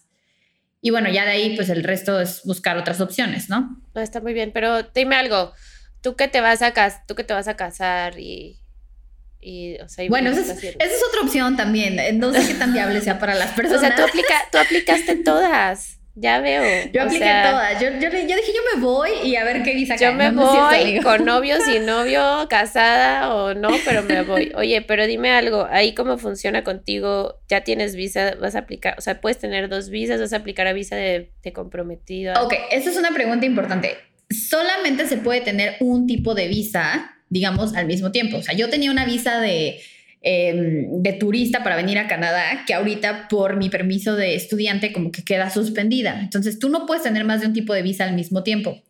Y bueno, ya de ahí, pues el resto es buscar otras opciones, ¿no? Está muy bien, pero dime algo, tú que te vas a, tú que te vas a casar y... y o sea, bueno, esa es, esa es, otra opción también. No sé qué tan viable sea para las personas. O sea, tú, aplica, tú aplicaste todas. Ya veo. Yo apliqué todas. Yo, yo, dije, yo me voy y a ver qué visa Yo me voy con novio, sin novio, casada o no, pero me voy. Oye, pero dime algo, ahí cómo funciona contigo, ya tienes visa, vas a aplicar, o sea, puedes tener dos visas, vas a aplicar a visa de, de comprometido. Ok, esa es una pregunta importante. Solamente se puede tener un tipo de visa, digamos, al mismo tiempo. O sea, yo tenía una visa de Em, de turista para venir a Canadá, que ahorita por mi permiso de estudiante como que queda suspendida. Entonces tú no puedes tener más de un tipo de visa al mismo tiempo.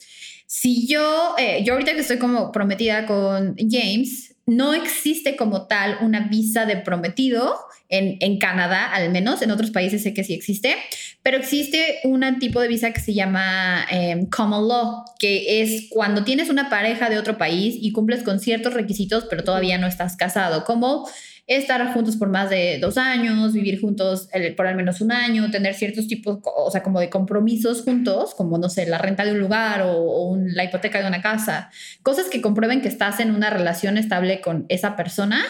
Si yo, eh, yo ahorita que estoy como prometida con James, no existe como tal una visa de prometido en, en, Canadá, al menos. En otros países sé que sí existe, pero existe un tipo de visa que se llama em, Common Law, que es cuando tienes una pareja de otro país y cumples con ciertos requisitos, pero todavía no estás casado, como estar juntos por más de dos años, vivir juntos por al menos un año, tener ciertos tipos, o sea, como de compromisos juntos, como, no sé, la renta de un lugar o, la hipoteca de una casa, cosas que comprueben que estás en una relación estable con esa persona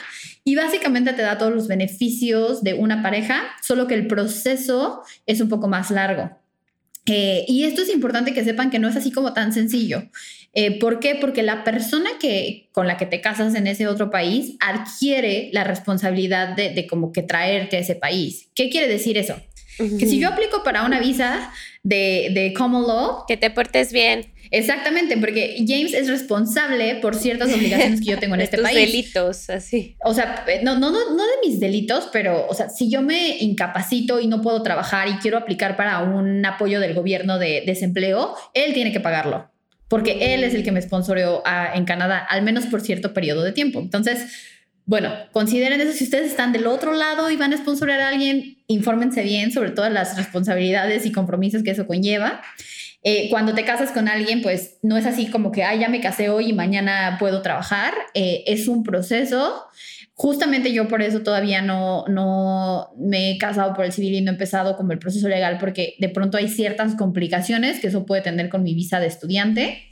y básicamente te da todos los beneficios de una pareja, solo que el proceso es un poco más largo. Eh, y esto es importante que sepan que no es así como tan sencillo. Eh, ¿Por qué? Porque la persona que, con la que te casas en ese otro país adquiere la responsabilidad de, como que traerte a ese país. ¿Qué quiere decir eso? Que si yo aplico para una visa de, de Common Law... Que te portes bien. Exactamente, porque James es responsable por ciertas obligaciones que yo tengo en este país. delitos, así. O sea, eh, no, no, no, no de mis delitos, pero, o sea, si yo me incapacito y no puedo trabajar y quiero aplicar para un apoyo del gobierno de desempleo, él tiene que pagarlo porque él es el que me sponsoreó en Canadá, al menos por cierto periodo de tiempo. Entonces, bueno, consideren eso. Si ustedes están del otro lado y van a sponsorear a alguien, infórmense bien sobre todas las responsabilidades y compromisos que eso conlleva. Eh, cuando te casas con alguien, pues no es así como que, ah, ya me casé hoy y mañana puedo trabajar. Eh, es un proceso Justamente yo por eso todavía no, no me he casado por el civil y no he empezado como el proceso legal porque de pronto hay ciertas complicaciones que eso puede tener con mi visa de estudiante,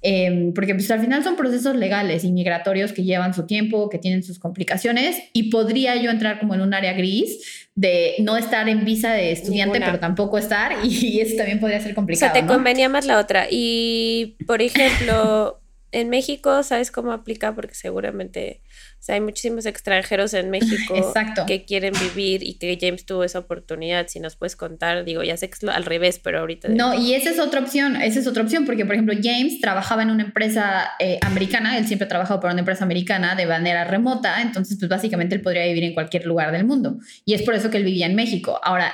em, porque pues al final son procesos legales y migratorios que llevan su tiempo, que tienen sus complicaciones y podría yo entrar como en un área gris de no estar en visa de estudiante, pero tampoco estar y eso también podría ser complicado. O sea, te convenía más la otra. Y, por ejemplo, en México, ¿sabes cómo aplica? Porque seguramente hay muchísimos extranjeros en México que quieren vivir y que James tuvo esa oportunidad. Si nos puedes contar, digo, ya sé que es al revés, pero ahorita. No, y esa es otra opción, esa es otra opción, porque por ejemplo, James trabajaba en una empresa eh, americana, él siempre ha trabajado para una empresa americana de manera remota, entonces, pues básicamente él podría vivir en cualquier lugar del mundo. Y es por eso que él vivía en México. Ahora,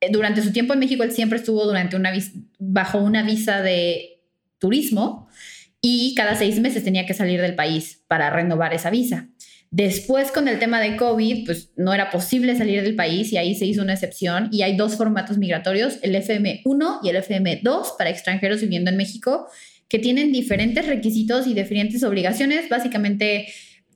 eh, durante su tiempo en México, él siempre estuvo durante una bajo una visa de turismo y cada seis meses tenía que salir del país para renovar esa visa. Después con el tema de COVID, pues no era posible salir del país y ahí se hizo una excepción y hay dos formatos migratorios, el FM1 y el FM2 para extranjeros viviendo en México, que tienen diferentes requisitos y diferentes obligaciones. Básicamente,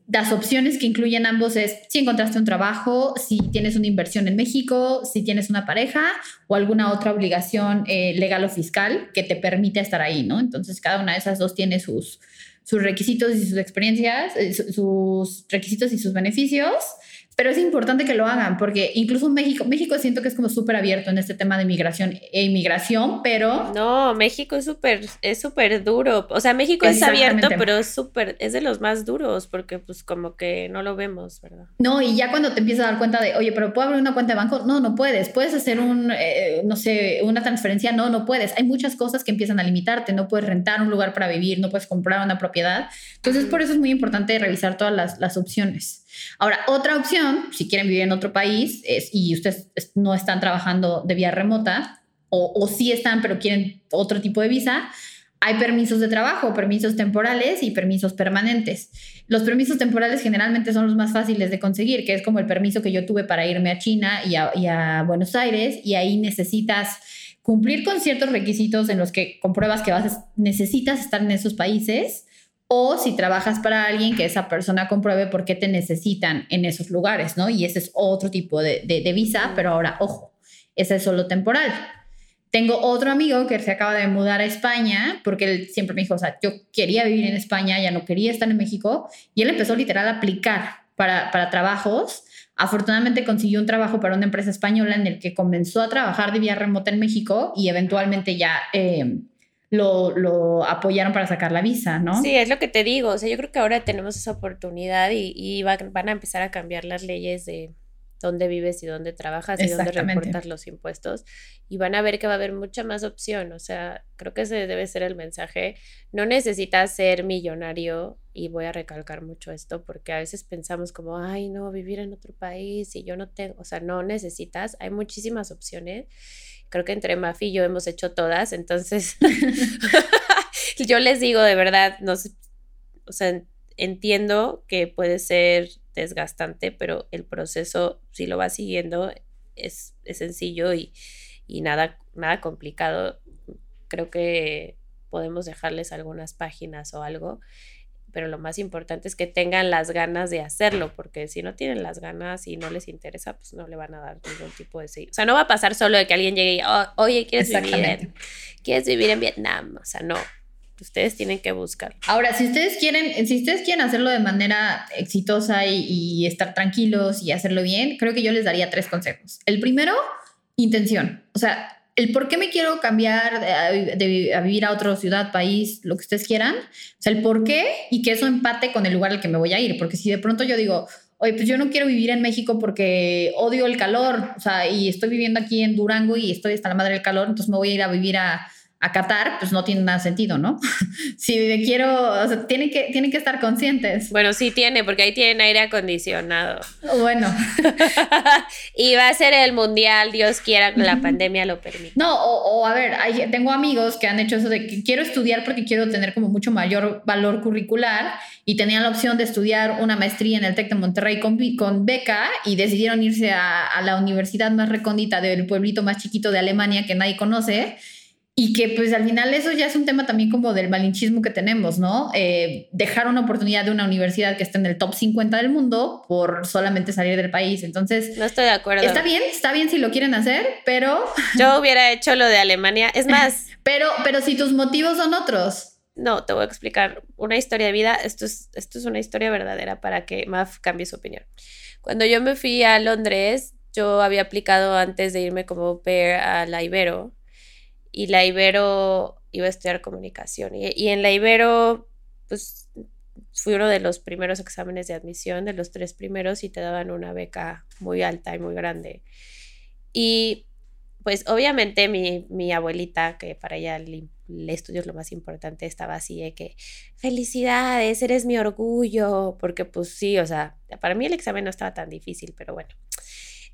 las opciones que incluyen ambos es si encontraste un trabajo, si tienes una inversión en México, si tienes una pareja o alguna otra obligación eh, legal o fiscal que te permite estar ahí, ¿no? Entonces, cada una de esas dos tiene sus sus requisitos y sus experiencias, eh, sus requisitos y sus beneficios, pero es importante que lo hagan porque incluso México, México siento que es como súper abierto en este tema de migración e inmigración, pero... No, México es súper, es súper duro. O sea, México es abierto, pero es súper, es de los más duros porque pues como que no lo vemos, ¿verdad? No, y ya cuando te empiezas a dar cuenta de, oye, pero ¿puedo abrir una cuenta de banco? No, no puedes. ¿Puedes hacer un, eh, no sé, una transferencia? No, no puedes. Hay muchas cosas que empiezan a limitarte. No puedes rentar un lugar para vivir, no puedes comprar una propiedad. Entonces, por eso es muy importante revisar todas las, las opciones. Ahora, otra opción, si quieren vivir en otro país es, y ustedes no están trabajando de vía remota, o, o sí están, pero quieren otro tipo de visa, hay permisos de trabajo, permisos temporales y permisos permanentes. Los permisos temporales generalmente son los más fáciles de conseguir, que es como el permiso que yo tuve para irme a China y a, y a Buenos Aires, y ahí necesitas cumplir con ciertos requisitos en los que compruebas que vas, necesitas estar en esos países o si trabajas para alguien que esa persona compruebe por qué te necesitan en esos lugares, ¿no? Y ese es otro tipo de, de, visa, pero ahora, ojo, ese es solo temporal. Tengo otro amigo que se acaba de mudar a España porque él siempre me dijo, o sea, yo quería vivir en España, ya no quería estar en México, y él empezó literal a aplicar para, para trabajos. Afortunadamente consiguió un trabajo para una empresa española en el que comenzó a trabajar de vía remota en México y eventualmente ya... Eh, lo, apoyaron para sacar la visa, ¿no? Sí, es lo que te digo. O sea, yo creo que ahora tenemos esa oportunidad y, van a empezar a cambiar las leyes de dónde vives y dónde trabajas y dónde reportas los impuestos. Y van a ver que va a haber mucha más opción. O sea, creo que ese debe ser el mensaje. No necesitas ser millonario y voy a recalcar mucho esto porque a veces pensamos como, ay, no, vivir en otro país y yo no tengo, o sea, no necesitas. Hay muchísimas opciones creo que entre Mafi y yo hemos hecho todas, entonces yo les digo de verdad, no sé, o sea, entiendo que puede ser desgastante, pero el proceso, si lo vas siguiendo, es, es sencillo y, y nada, nada complicado. Creo que podemos dejarles algunas páginas o algo pero lo más importante es que tengan las ganas de hacerlo, porque si no tienen las ganas y no les interesa, pues no le van a dar ningún tipo de... O sea, no va a pasar solo de que alguien llegue y, oh, oye, ¿quieres vivir, en, ¿quieres vivir en Vietnam? O sea, no. Ustedes tienen que buscar. Ahora, si ustedes quieren, si ustedes quieren hacerlo de manera exitosa y, y estar tranquilos y hacerlo bien, creo que yo les daría tres consejos. El primero, intención. O sea, el por qué me quiero cambiar de, a vivir a otra ciudad, país, lo que ustedes quieran, o sea, el por qué y que eso empate con el lugar al que me voy a ir, porque si de pronto yo digo, oye, pues yo no quiero vivir en México porque odio el calor, o sea, y estoy viviendo aquí en Durango y estoy hasta la madre del calor, entonces me voy a ir a vivir a, a Qatar, pues no tiene nada sentido, ¿no? si quiero, o sea, tienen que, tienen que estar conscientes. Bueno, sí tiene, porque ahí tienen aire acondicionado. Bueno. y va a ser el mundial, Dios quiera, que la pandemia lo permita. No, o, a ver, tengo amigos que han hecho eso de que quiero estudiar porque quiero tener como mucho mayor valor curricular y tenían la opción de estudiar una maestría en el TEC de Monterrey con, con beca y decidieron irse a, a la universidad más recóndita del pueblito más chiquito de Alemania que nadie conoce y que pues al final eso ya es un tema también como del malinchismo que tenemos, ¿no? Eh, dejar una oportunidad de una universidad que esté en el top 50 del mundo por solamente salir del país. Entonces... No estoy de acuerdo. Está bien, está bien si lo quieren hacer, pero... Yo hubiera hecho lo de Alemania. Es más... pero, pero si tus motivos son otros. No, te voy a explicar una historia de vida. Esto es, esto es una historia verdadera para que Maf cambie su opinión. Cuando yo me fui a Londres, yo había aplicado antes de irme como pair a la Ibero y la Ibero iba a estudiar comunicación. Y, en la Ibero, pues fui uno de los primeros exámenes de admisión, de los tres primeros, y te daban una beca muy alta y muy grande. Y pues obviamente mi, abuelita, que para ella el, estudio es lo más importante, estaba así de que, felicidades, eres mi orgullo, porque pues sí, o sea, para mí el examen no estaba tan difícil, pero bueno.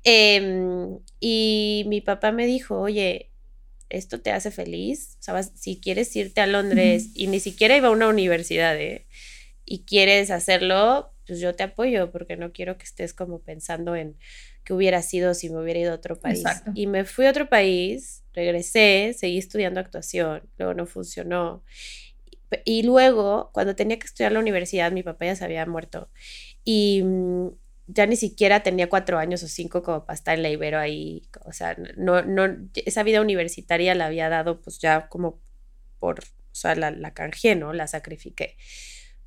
Em, y mi papá me dijo, oye, esto te hace feliz, sabes, si quieres irte a Londres y ni siquiera iba a una universidad ¿eh? y quieres hacerlo, pues yo te apoyo porque no quiero que estés como pensando en qué hubiera sido si me hubiera ido a otro país. Y me fui a otro país, regresé, seguí estudiando actuación, luego no funcionó. Y luego, cuando tenía que estudiar la universidad, mi papá ya se había muerto. Y mm, ya ni siquiera tenía cuatro años o cinco como para estar en la Ibero ahí, o sea, no, no, esa vida universitaria la había dado pues ya como por, o sea, la, la canjeé, ¿no? La sacrifiqué.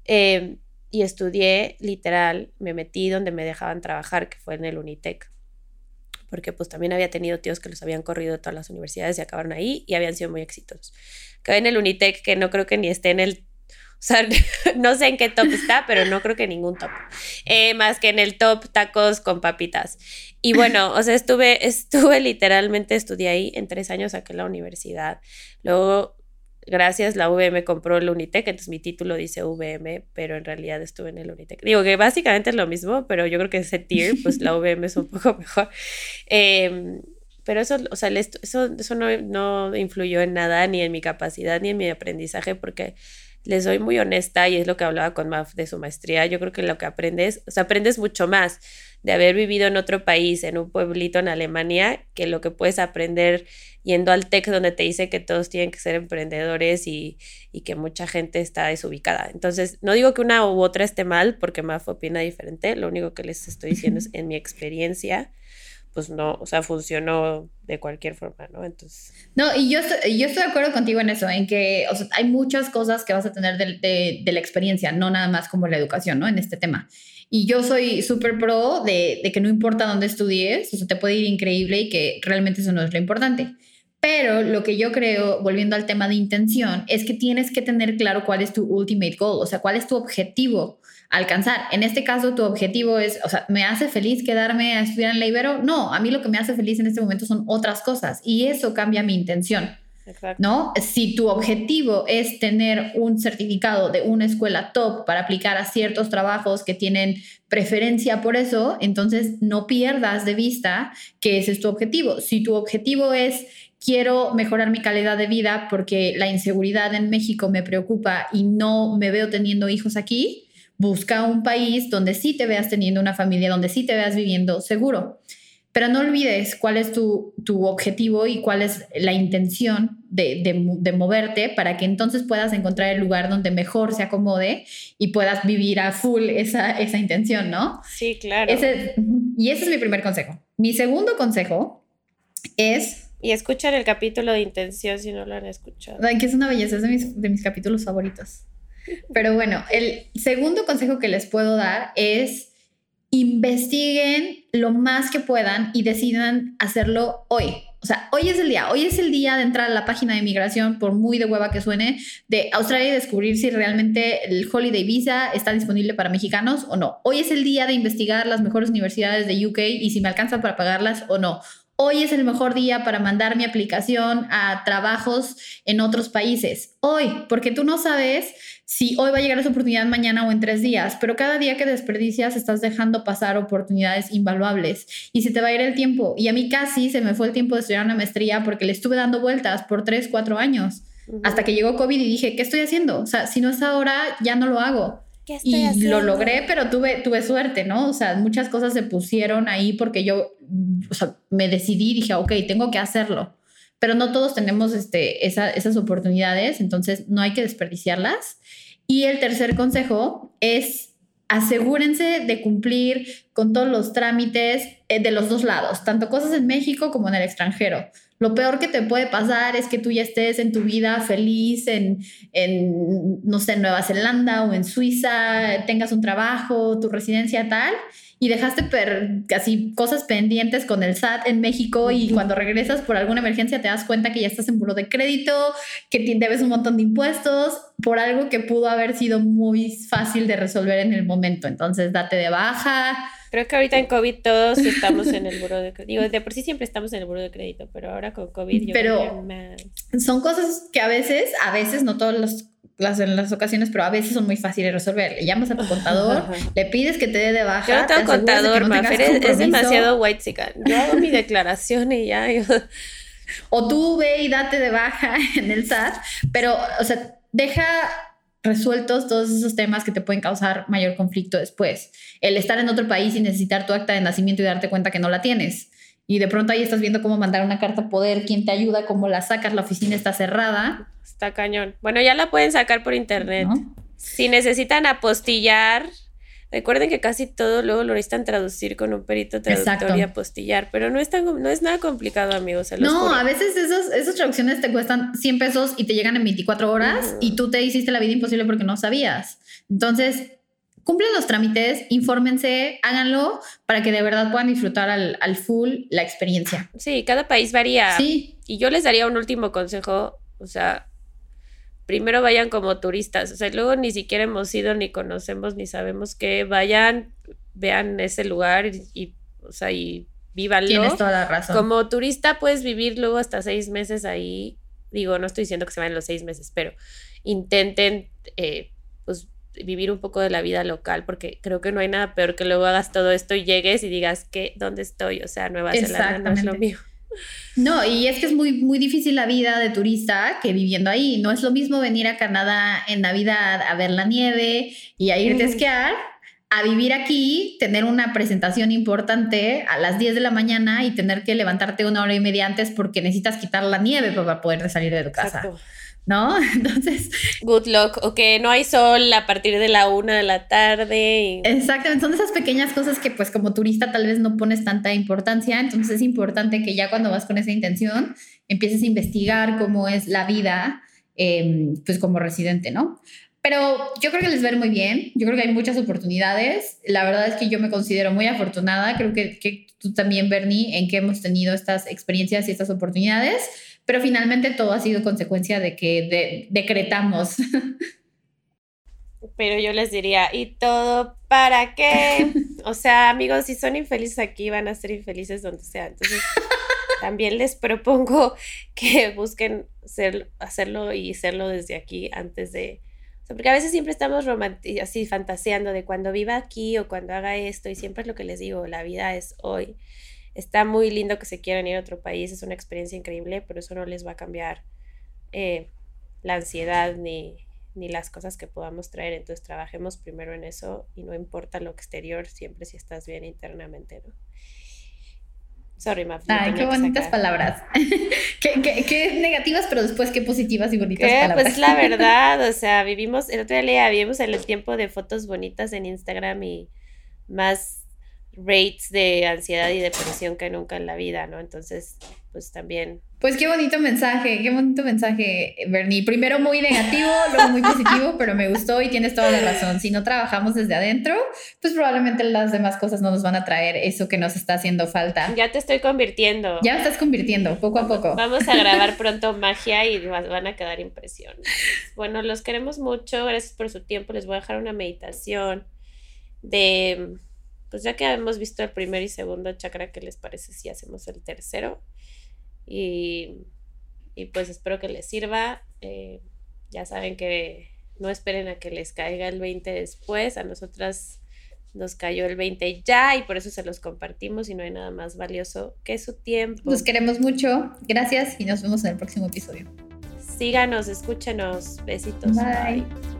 Em, y estudié literal, me metí donde me dejaban trabajar, que fue en el Unitec, porque pues también había tenido tíos que los habían corrido de todas las universidades y acabaron ahí y habían sido muy exitosos. Acabé en el Unitec, que no creo que ni esté en el o sea, no sé en qué top está, pero no creo que ningún top. Eh, más que en el top tacos con papitas. Y bueno, o sea, estuve, estuve literalmente, estudié ahí en tres años, saqué la universidad. Luego gracias, la VM compró el Unitec, entonces mi título dice VM, pero en realidad estuve en el Unitec. Digo que básicamente es lo mismo, pero yo creo que ese tier, pues la VM es un poco mejor. Em, pero eso, o sea, eso, eso no, no influyó en nada, ni en mi capacidad, ni en mi aprendizaje, porque les soy muy honesta y es lo que hablaba con Maf de su maestría. Yo creo que lo que aprendes, o sea, aprendes mucho más de haber vivido en otro país, en un pueblito en Alemania, que lo que puedes aprender yendo al TEC donde te dice que todos tienen que ser emprendedores y, y que mucha gente está desubicada. Entonces, no digo que una u otra esté mal porque Maf opina diferente, lo único que les estoy diciendo es en mi experiencia pues no, o sea, funcionó de cualquier forma, ¿no? Entonces. No, y yo estoy, yo estoy de acuerdo contigo en eso, en que hay muchas cosas que vas a tener de, de, la experiencia, no nada más como la educación, ¿no? En este tema. Y yo soy súper pro de, de, que no importa dónde estudies, o sea, te puede ir increíble y que realmente eso no es lo importante. Pero lo que yo creo, volviendo al tema de intención, es que tienes que tener claro cuál es tu ultimate goal, o sea, cuál es tu objetivo alcanzar. En este caso, tu objetivo es, o sea, ¿me hace feliz quedarme a estudiar en la Ibero? No, a mí lo que me hace feliz en este momento son otras cosas y eso cambia mi intención. ¿No? Si tu objetivo es tener un certificado de una escuela top para aplicar a ciertos trabajos que tienen preferencia por eso, entonces no pierdas de vista que ese es tu objetivo. Si tu objetivo es quiero mejorar mi calidad de vida porque la inseguridad en México me preocupa y no me veo teniendo hijos aquí, Busca un país donde sí te veas teniendo una familia, donde sí te veas viviendo seguro. Pero no olvides cuál es tu, objetivo y cuál es la intención de, moverte para que entonces puedas encontrar el lugar donde mejor se acomode y puedas vivir a full esa, esa intención, ¿no? Sí, claro. y ese es mi primer consejo. Mi segundo consejo es... Y escuchar el capítulo de intención si no lo han escuchado. Que es una belleza, es de mis, de mis capítulos favoritos. Pero bueno, el segundo consejo que les puedo dar es investiguen lo más que puedan y decidan hacerlo hoy. O sea, hoy es el día, hoy es el día de entrar a la página de migración, por muy de hueva que suene, de Australia y descubrir si realmente el Holiday Visa está disponible para mexicanos o no. Hoy es el día de investigar las mejores universidades de UK y si me alcanza para pagarlas o no. Hoy es el mejor día para mandar mi aplicación a trabajos en otros países. Hoy, porque tú no sabes si hoy va a llegar esa oportunidad mañana o en tres días, pero cada día que desperdicias estás dejando pasar oportunidades invaluables y se te va a ir el tiempo. Y a mí casi se me fue el tiempo de estudiar una maestría porque le estuve dando vueltas por tres, cuatro años, hasta que llegó COVID y dije, ¿qué estoy haciendo? O sea, si no es ahora, ya no lo hago. y lo logré, pero tuve, tuve suerte, ¿no? O sea, muchas cosas se pusieron ahí porque yo, o sea, me decidí, dije, ok, tengo que hacerlo. Pero no todos tenemos este, esas oportunidades, entonces no hay que desperdiciarlas. Y el tercer consejo es asegúrense de cumplir con todos los trámites eh, de los dos lados, tanto cosas en México como en el extranjero. Lo peor que te puede pasar es que tú ya estés en tu vida feliz en, en, no sé, en Nueva Zelanda o en Suiza, tengas un trabajo, tu residencia tal, y dejaste per, casi cosas pendientes con el SAT en México y cuando regresas por alguna emergencia te das cuenta que ya estás en buro de crédito, que debes un montón de impuestos por algo que pudo haber sido muy fácil de resolver en el momento. Entonces, date de baja. Creo que ahorita en COVID todos estamos en el buro de crédito. Digo, de por sí siempre estamos en el buro de crédito, pero ahora con COVID yo pero son cosas que a veces, a veces, no todos los las, en las ocasiones, pero a veces son muy fáciles de resolver. Le llamas a tu contador, le pides que te dé de baja. Yo no tengo contador, es, demasiado white chican. Yo hago mi declaración y ya. O tú ve y date de baja en el SAT, pero, o sea, deja resueltos todos esos temas que te pueden causar mayor conflicto después. El estar en otro país y necesitar tu acta de nacimiento y darte cuenta que no la tienes. Y de pronto ahí estás viendo cómo mandar una carta a poder, quién te ayuda, cómo la sacas, la oficina está cerrada. Está cañón. Bueno, ya la pueden sacar por internet. Si necesitan apostillar, recuerden que casi todo luego lo necesitan traducir con un perito traductor y apostillar, pero no es, tan, no es nada complicado, amigos. no, a veces esos, esas traducciones te cuestan 100 pesos y te llegan en 24 horas y tú te hiciste la vida imposible porque no sabías. Entonces, cumplen los trámites, infórmense, háganlo para que de verdad puedan disfrutar al, al full la experiencia. Sí, cada país varía. Sí, Y yo les daría un último consejo, o sea, primero vayan como turistas, o sea, luego ni siquiera hemos ido, ni conocemos, ni sabemos qué, vayan, vean ese lugar y, y, o sea, y vívanlo. tienes toda la razón. Como turista puedes vivir luego hasta seis meses ahí. Digo, no estoy diciendo que se vayan los seis meses, pero intenten eh, vivir un poco de la vida local, porque creo que no hay nada peor que luego hagas todo esto y llegues y digas que dónde estoy, o sea, Nueva Zelanda no es lo mío. No, y es que es muy, muy difícil la vida de turista que viviendo ahí. No es lo mismo venir a Canadá en Navidad a ver la nieve y a irte a esquiar, a vivir aquí, tener una presentación importante a las 10 de la mañana y tener que levantarte una hora y media antes porque necesitas quitar la nieve para poder salir de tu casa, Exacto. ¿No? Entonces, Good luck, o que no hay sol a partir de la una de la tarde. y- Exactamente, son esas pequeñas cosas que pues como turista tal vez no pones tanta importancia, entonces es importante que ya cuando vas con esa intención empieces a investigar cómo es la vida eh, pues como residente, ¿no? Pero yo creo que les va a ir muy bien, yo creo que hay muchas oportunidades, la verdad es que yo me considero muy afortunada, creo que, que tú también, Bernie, en que hemos tenido estas experiencias y estas oportunidades, pero finalmente todo ha sido consecuencia de que de- decretamos Pero yo les diría, ¿y todo para qué? O sea, amigos, si son infelices aquí, van a ser infelices donde sea. Entonces, también les propongo que busquen ser- hacerlo y serlo desde aquí antes de... porque a veces siempre estamos así fantaseando de cuando viva aquí o cuando haga esto y siempre es lo que les digo, la vida es hoy. Está muy lindo que se quieran ir a otro país, es una experiencia increíble, pero eso no les va a cambiar eh, la ansiedad ni, ni las cosas que podamos traer. Entonces trabajemos primero en eso y no importa lo exterior, siempre si estás bien internamente, ¿no? Sorry, Maf. Ay, qué bonitas sacar. palabras. qué, qué- qué negativas, pero después qué positivas y bonitas ¿Qué? palabras. Pues la verdad, o sea, vivimos, el otro día vivimos en el tiempo de fotos bonitas en Instagram y más rates de ansiedad y depresión que nunca en la vida, ¿no? Entonces, pues también Pues qué bonito mensaje, qué bonito mensaje, Bernie. Primero muy negativo, luego muy positivo, pero me gustó y tienes toda la razón. Si no trabajamos desde adentro, pues probablemente las demás cosas no nos van a traer eso que nos está haciendo falta. ya te estoy convirtiendo. Ya estás convirtiendo poco a poco. Vamos a grabar pronto magia y va- van a quedar impresiones. Bueno, los queremos mucho. Gracias por su tiempo. Les voy a dejar una meditación de, pues ya que hemos visto el primer y segundo chakra, ¿qué les parece si hacemos el tercero? Y, y pues espero que les sirva. Eh, ya saben que no esperen a que les caiga el 20 después. A nosotras nos cayó el 20 ya y por eso se los compartimos y no hay nada más valioso que su tiempo. Los queremos mucho. Gracias y nos vemos en el próximo episodio. Síganos, escúchenos. Besitos. Bye. Bye,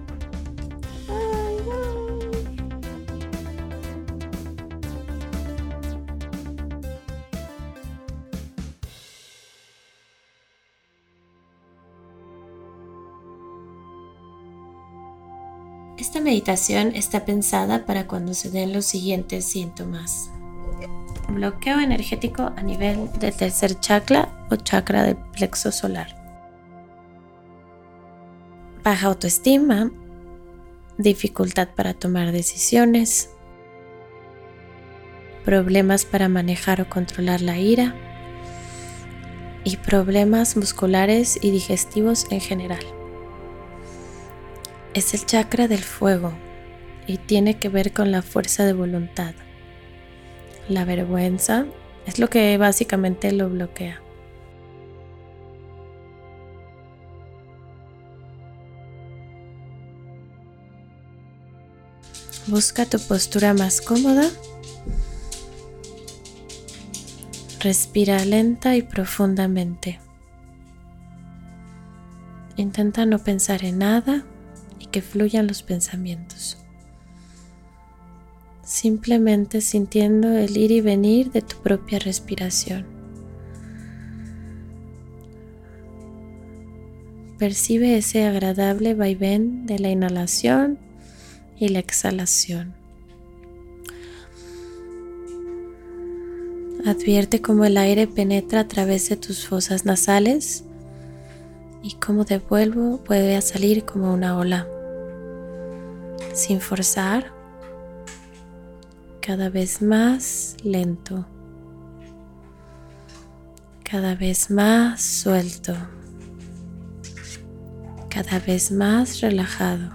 meditación está pensada para cuando se den los siguientes síntomas. Bloqueo energético a nivel del tercer chakra o chakra del plexo solar. Baja autoestima, dificultad para tomar decisiones, problemas para manejar o controlar la ira y problemas musculares y digestivos en general. Es el chakra del fuego y tiene que ver con la fuerza de voluntad. La vergüenza es lo que básicamente lo bloquea. Busca tu postura más cómoda. Respira lenta y profundamente. Intenta no pensar en nada que fluyan los pensamientos. Simplemente sintiendo el ir y venir de tu propia respiración. Percibe ese agradable vaivén de la inhalación y la exhalación. Advierte cómo el aire penetra a través de tus fosas nasales y cómo de vuelvo a salir como una ola. Sin forzar, cada vez más lento, cada vez más suelto, cada vez más relajado.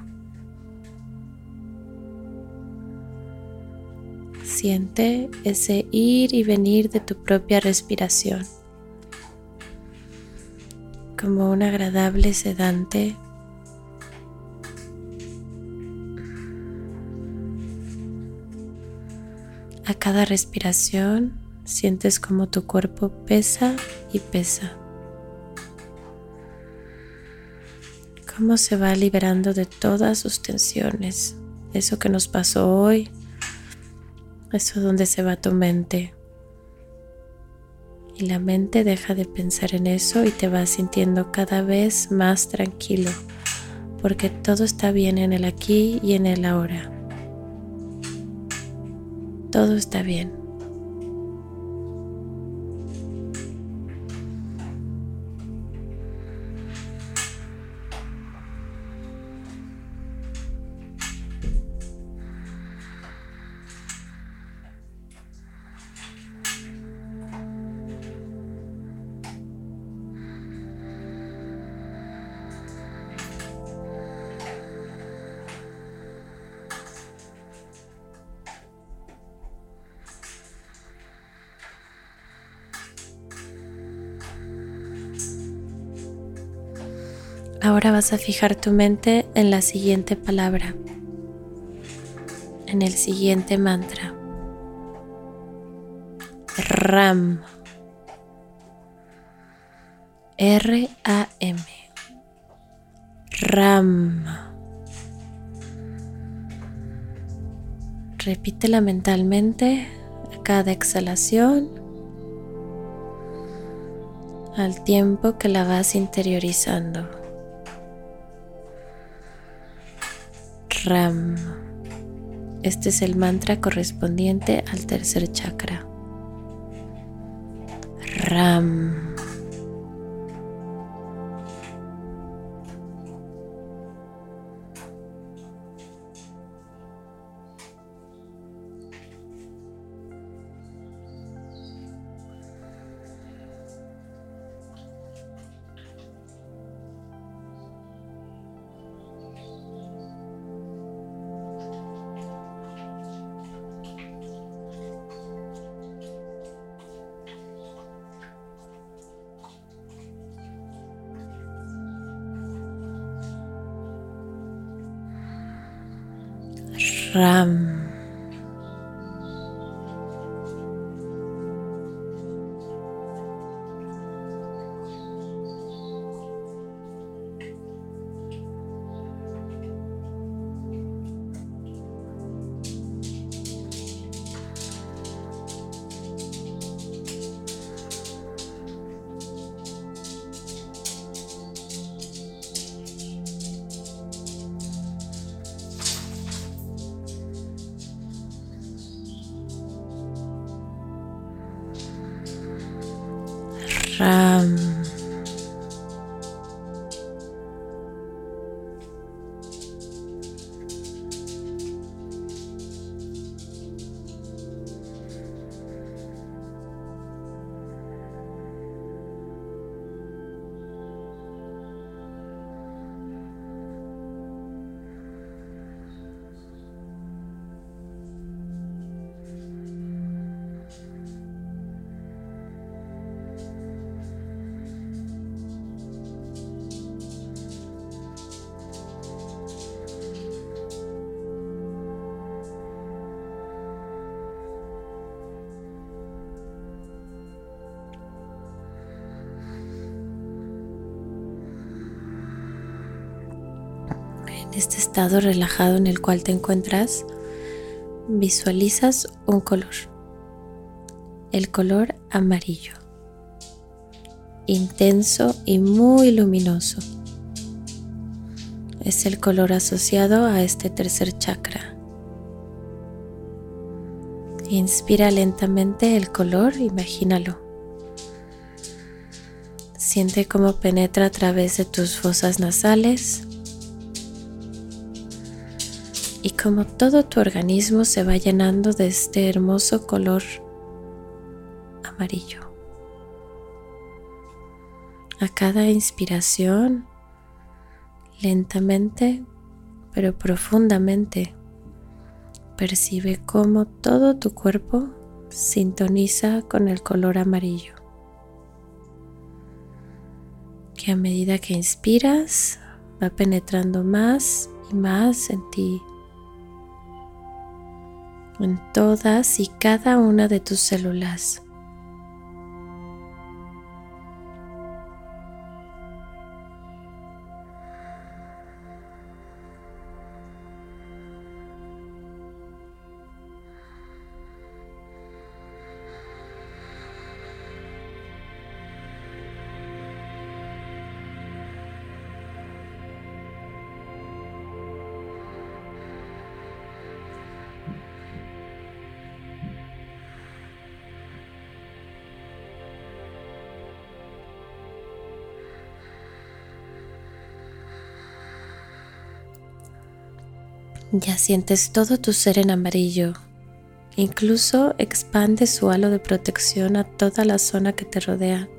Siente ese ir y venir de tu propia respiración como un agradable sedante A cada respiración sientes como tu cuerpo pesa y pesa. Cómo se va liberando de todas sus tensiones. Eso que nos pasó hoy. Eso donde se va tu mente. Y la mente deja de pensar en eso y te vas sintiendo cada vez más tranquilo. Porque todo está bien en el aquí y en el ahora todo está bien. Ahora vas a fijar tu mente en la siguiente palabra, en el siguiente mantra. RAM. R-A-M. RAM. Repítela mentalmente a cada exhalación al tiempo que la vas interiorizando. Ram. Este es el mantra correspondiente al tercer chakra. Ram. Este estado relajado en el cual te encuentras, visualizas un color, el color amarillo, intenso y muy luminoso. Es el color asociado a este tercer chakra. Inspira lentamente el color, imagínalo. Siente cómo penetra a través de tus fosas nasales como todo tu organismo se va llenando de este hermoso color amarillo. A cada inspiración, lentamente pero profundamente, percibe cómo todo tu cuerpo sintoniza con el color amarillo. Que a medida que inspiras va penetrando más y más en ti, en todas y cada una de tus células. Ya sientes todo tu ser en amarillo. Incluso expande su halo de protección a toda la zona que te rodea.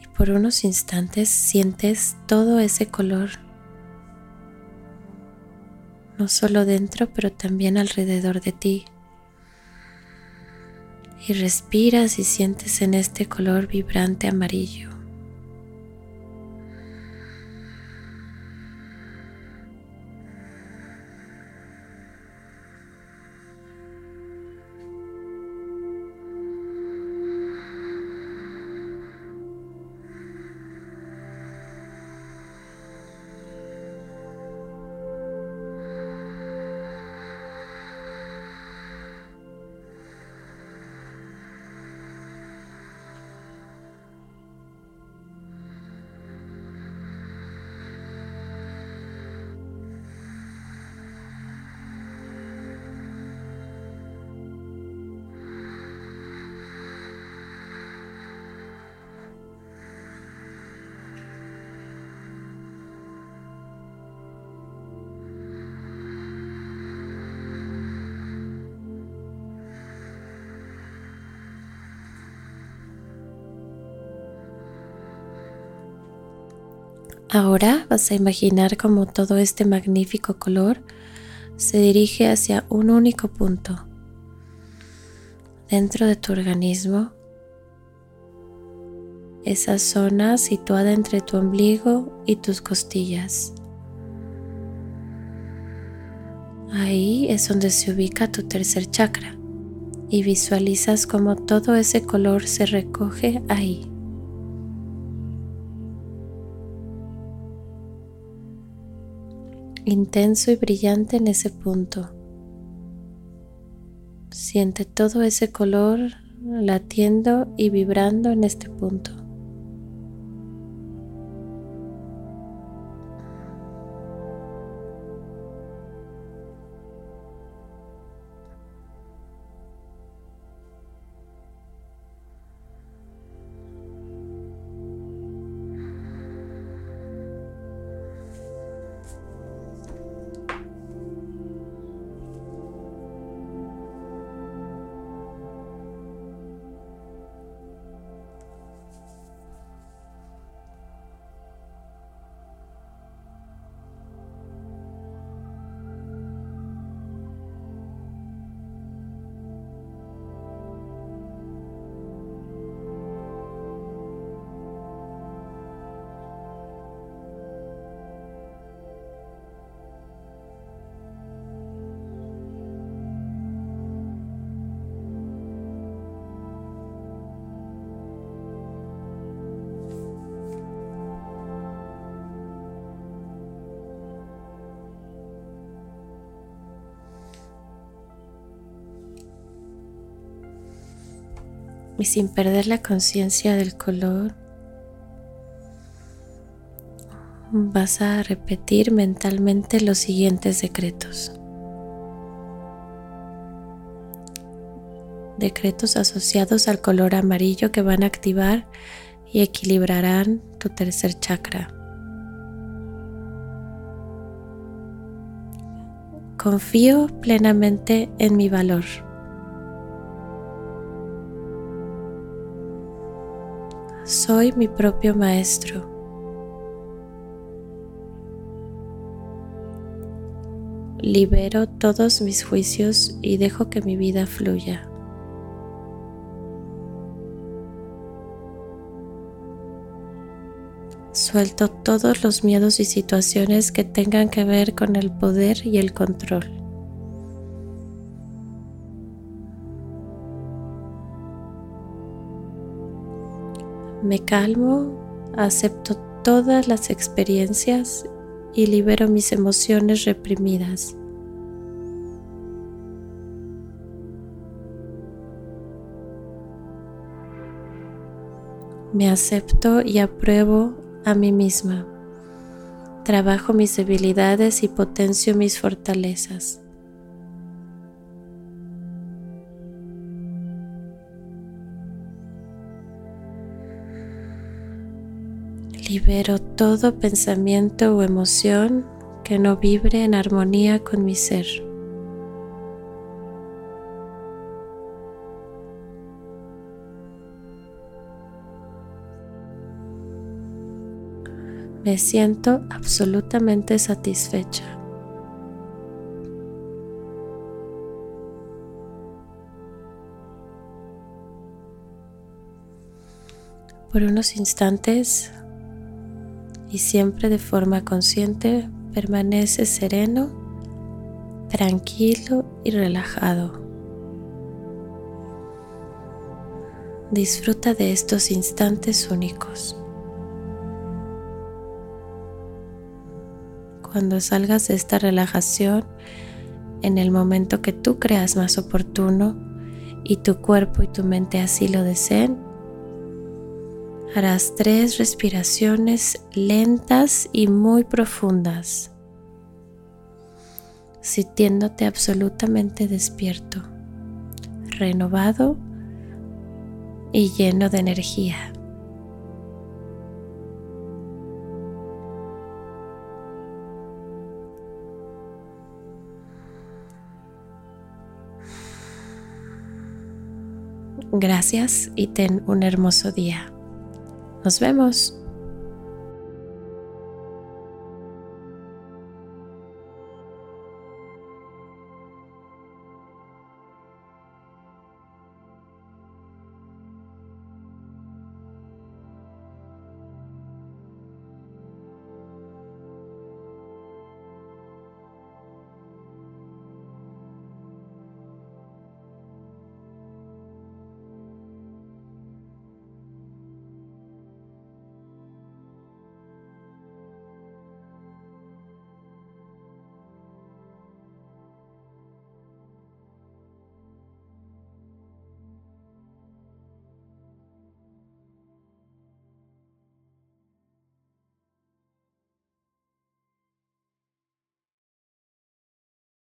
Y por unos instantes sientes todo ese color. No solo dentro, pero también alrededor de ti. Y respiras y sientes en este color vibrante amarillo. Ahora vas a imaginar cómo todo este magnífico color se dirige hacia un único punto dentro de tu organismo, esa zona situada entre tu ombligo y tus costillas. Ahí es donde se ubica tu tercer chakra y visualizas cómo todo ese color se recoge ahí. Intenso y brillante en ese punto. Siente todo ese color latiendo y vibrando en este punto. Y sin perder la conciencia del color, vas a repetir mentalmente los siguientes decretos. Decretos asociados al color amarillo que van a activar y equilibrarán tu tercer chakra. Confío plenamente en mi valor. Soy mi propio maestro. Libero todos mis juicios y dejo que mi vida fluya. Suelto todos los miedos y situaciones que tengan que ver con el poder y el control. Me calmo, acepto todas las experiencias y libero mis emociones reprimidas. Me acepto y apruebo a mí misma. Trabajo mis debilidades y potencio mis fortalezas. Libero todo pensamiento o emoción que no vibre en armonía con mi ser. Me siento absolutamente satisfecha. Por unos instantes y siempre de forma consciente permanece sereno, tranquilo y relajado. Disfruta de estos instantes únicos. Cuando salgas de esta relajación, en el momento que tú creas más oportuno y tu cuerpo y tu mente así lo deseen, harás tres respiraciones lentas y muy profundas, sintiéndote absolutamente despierto, renovado y lleno de energía. Gracias y ten un hermoso día. Nos vemos.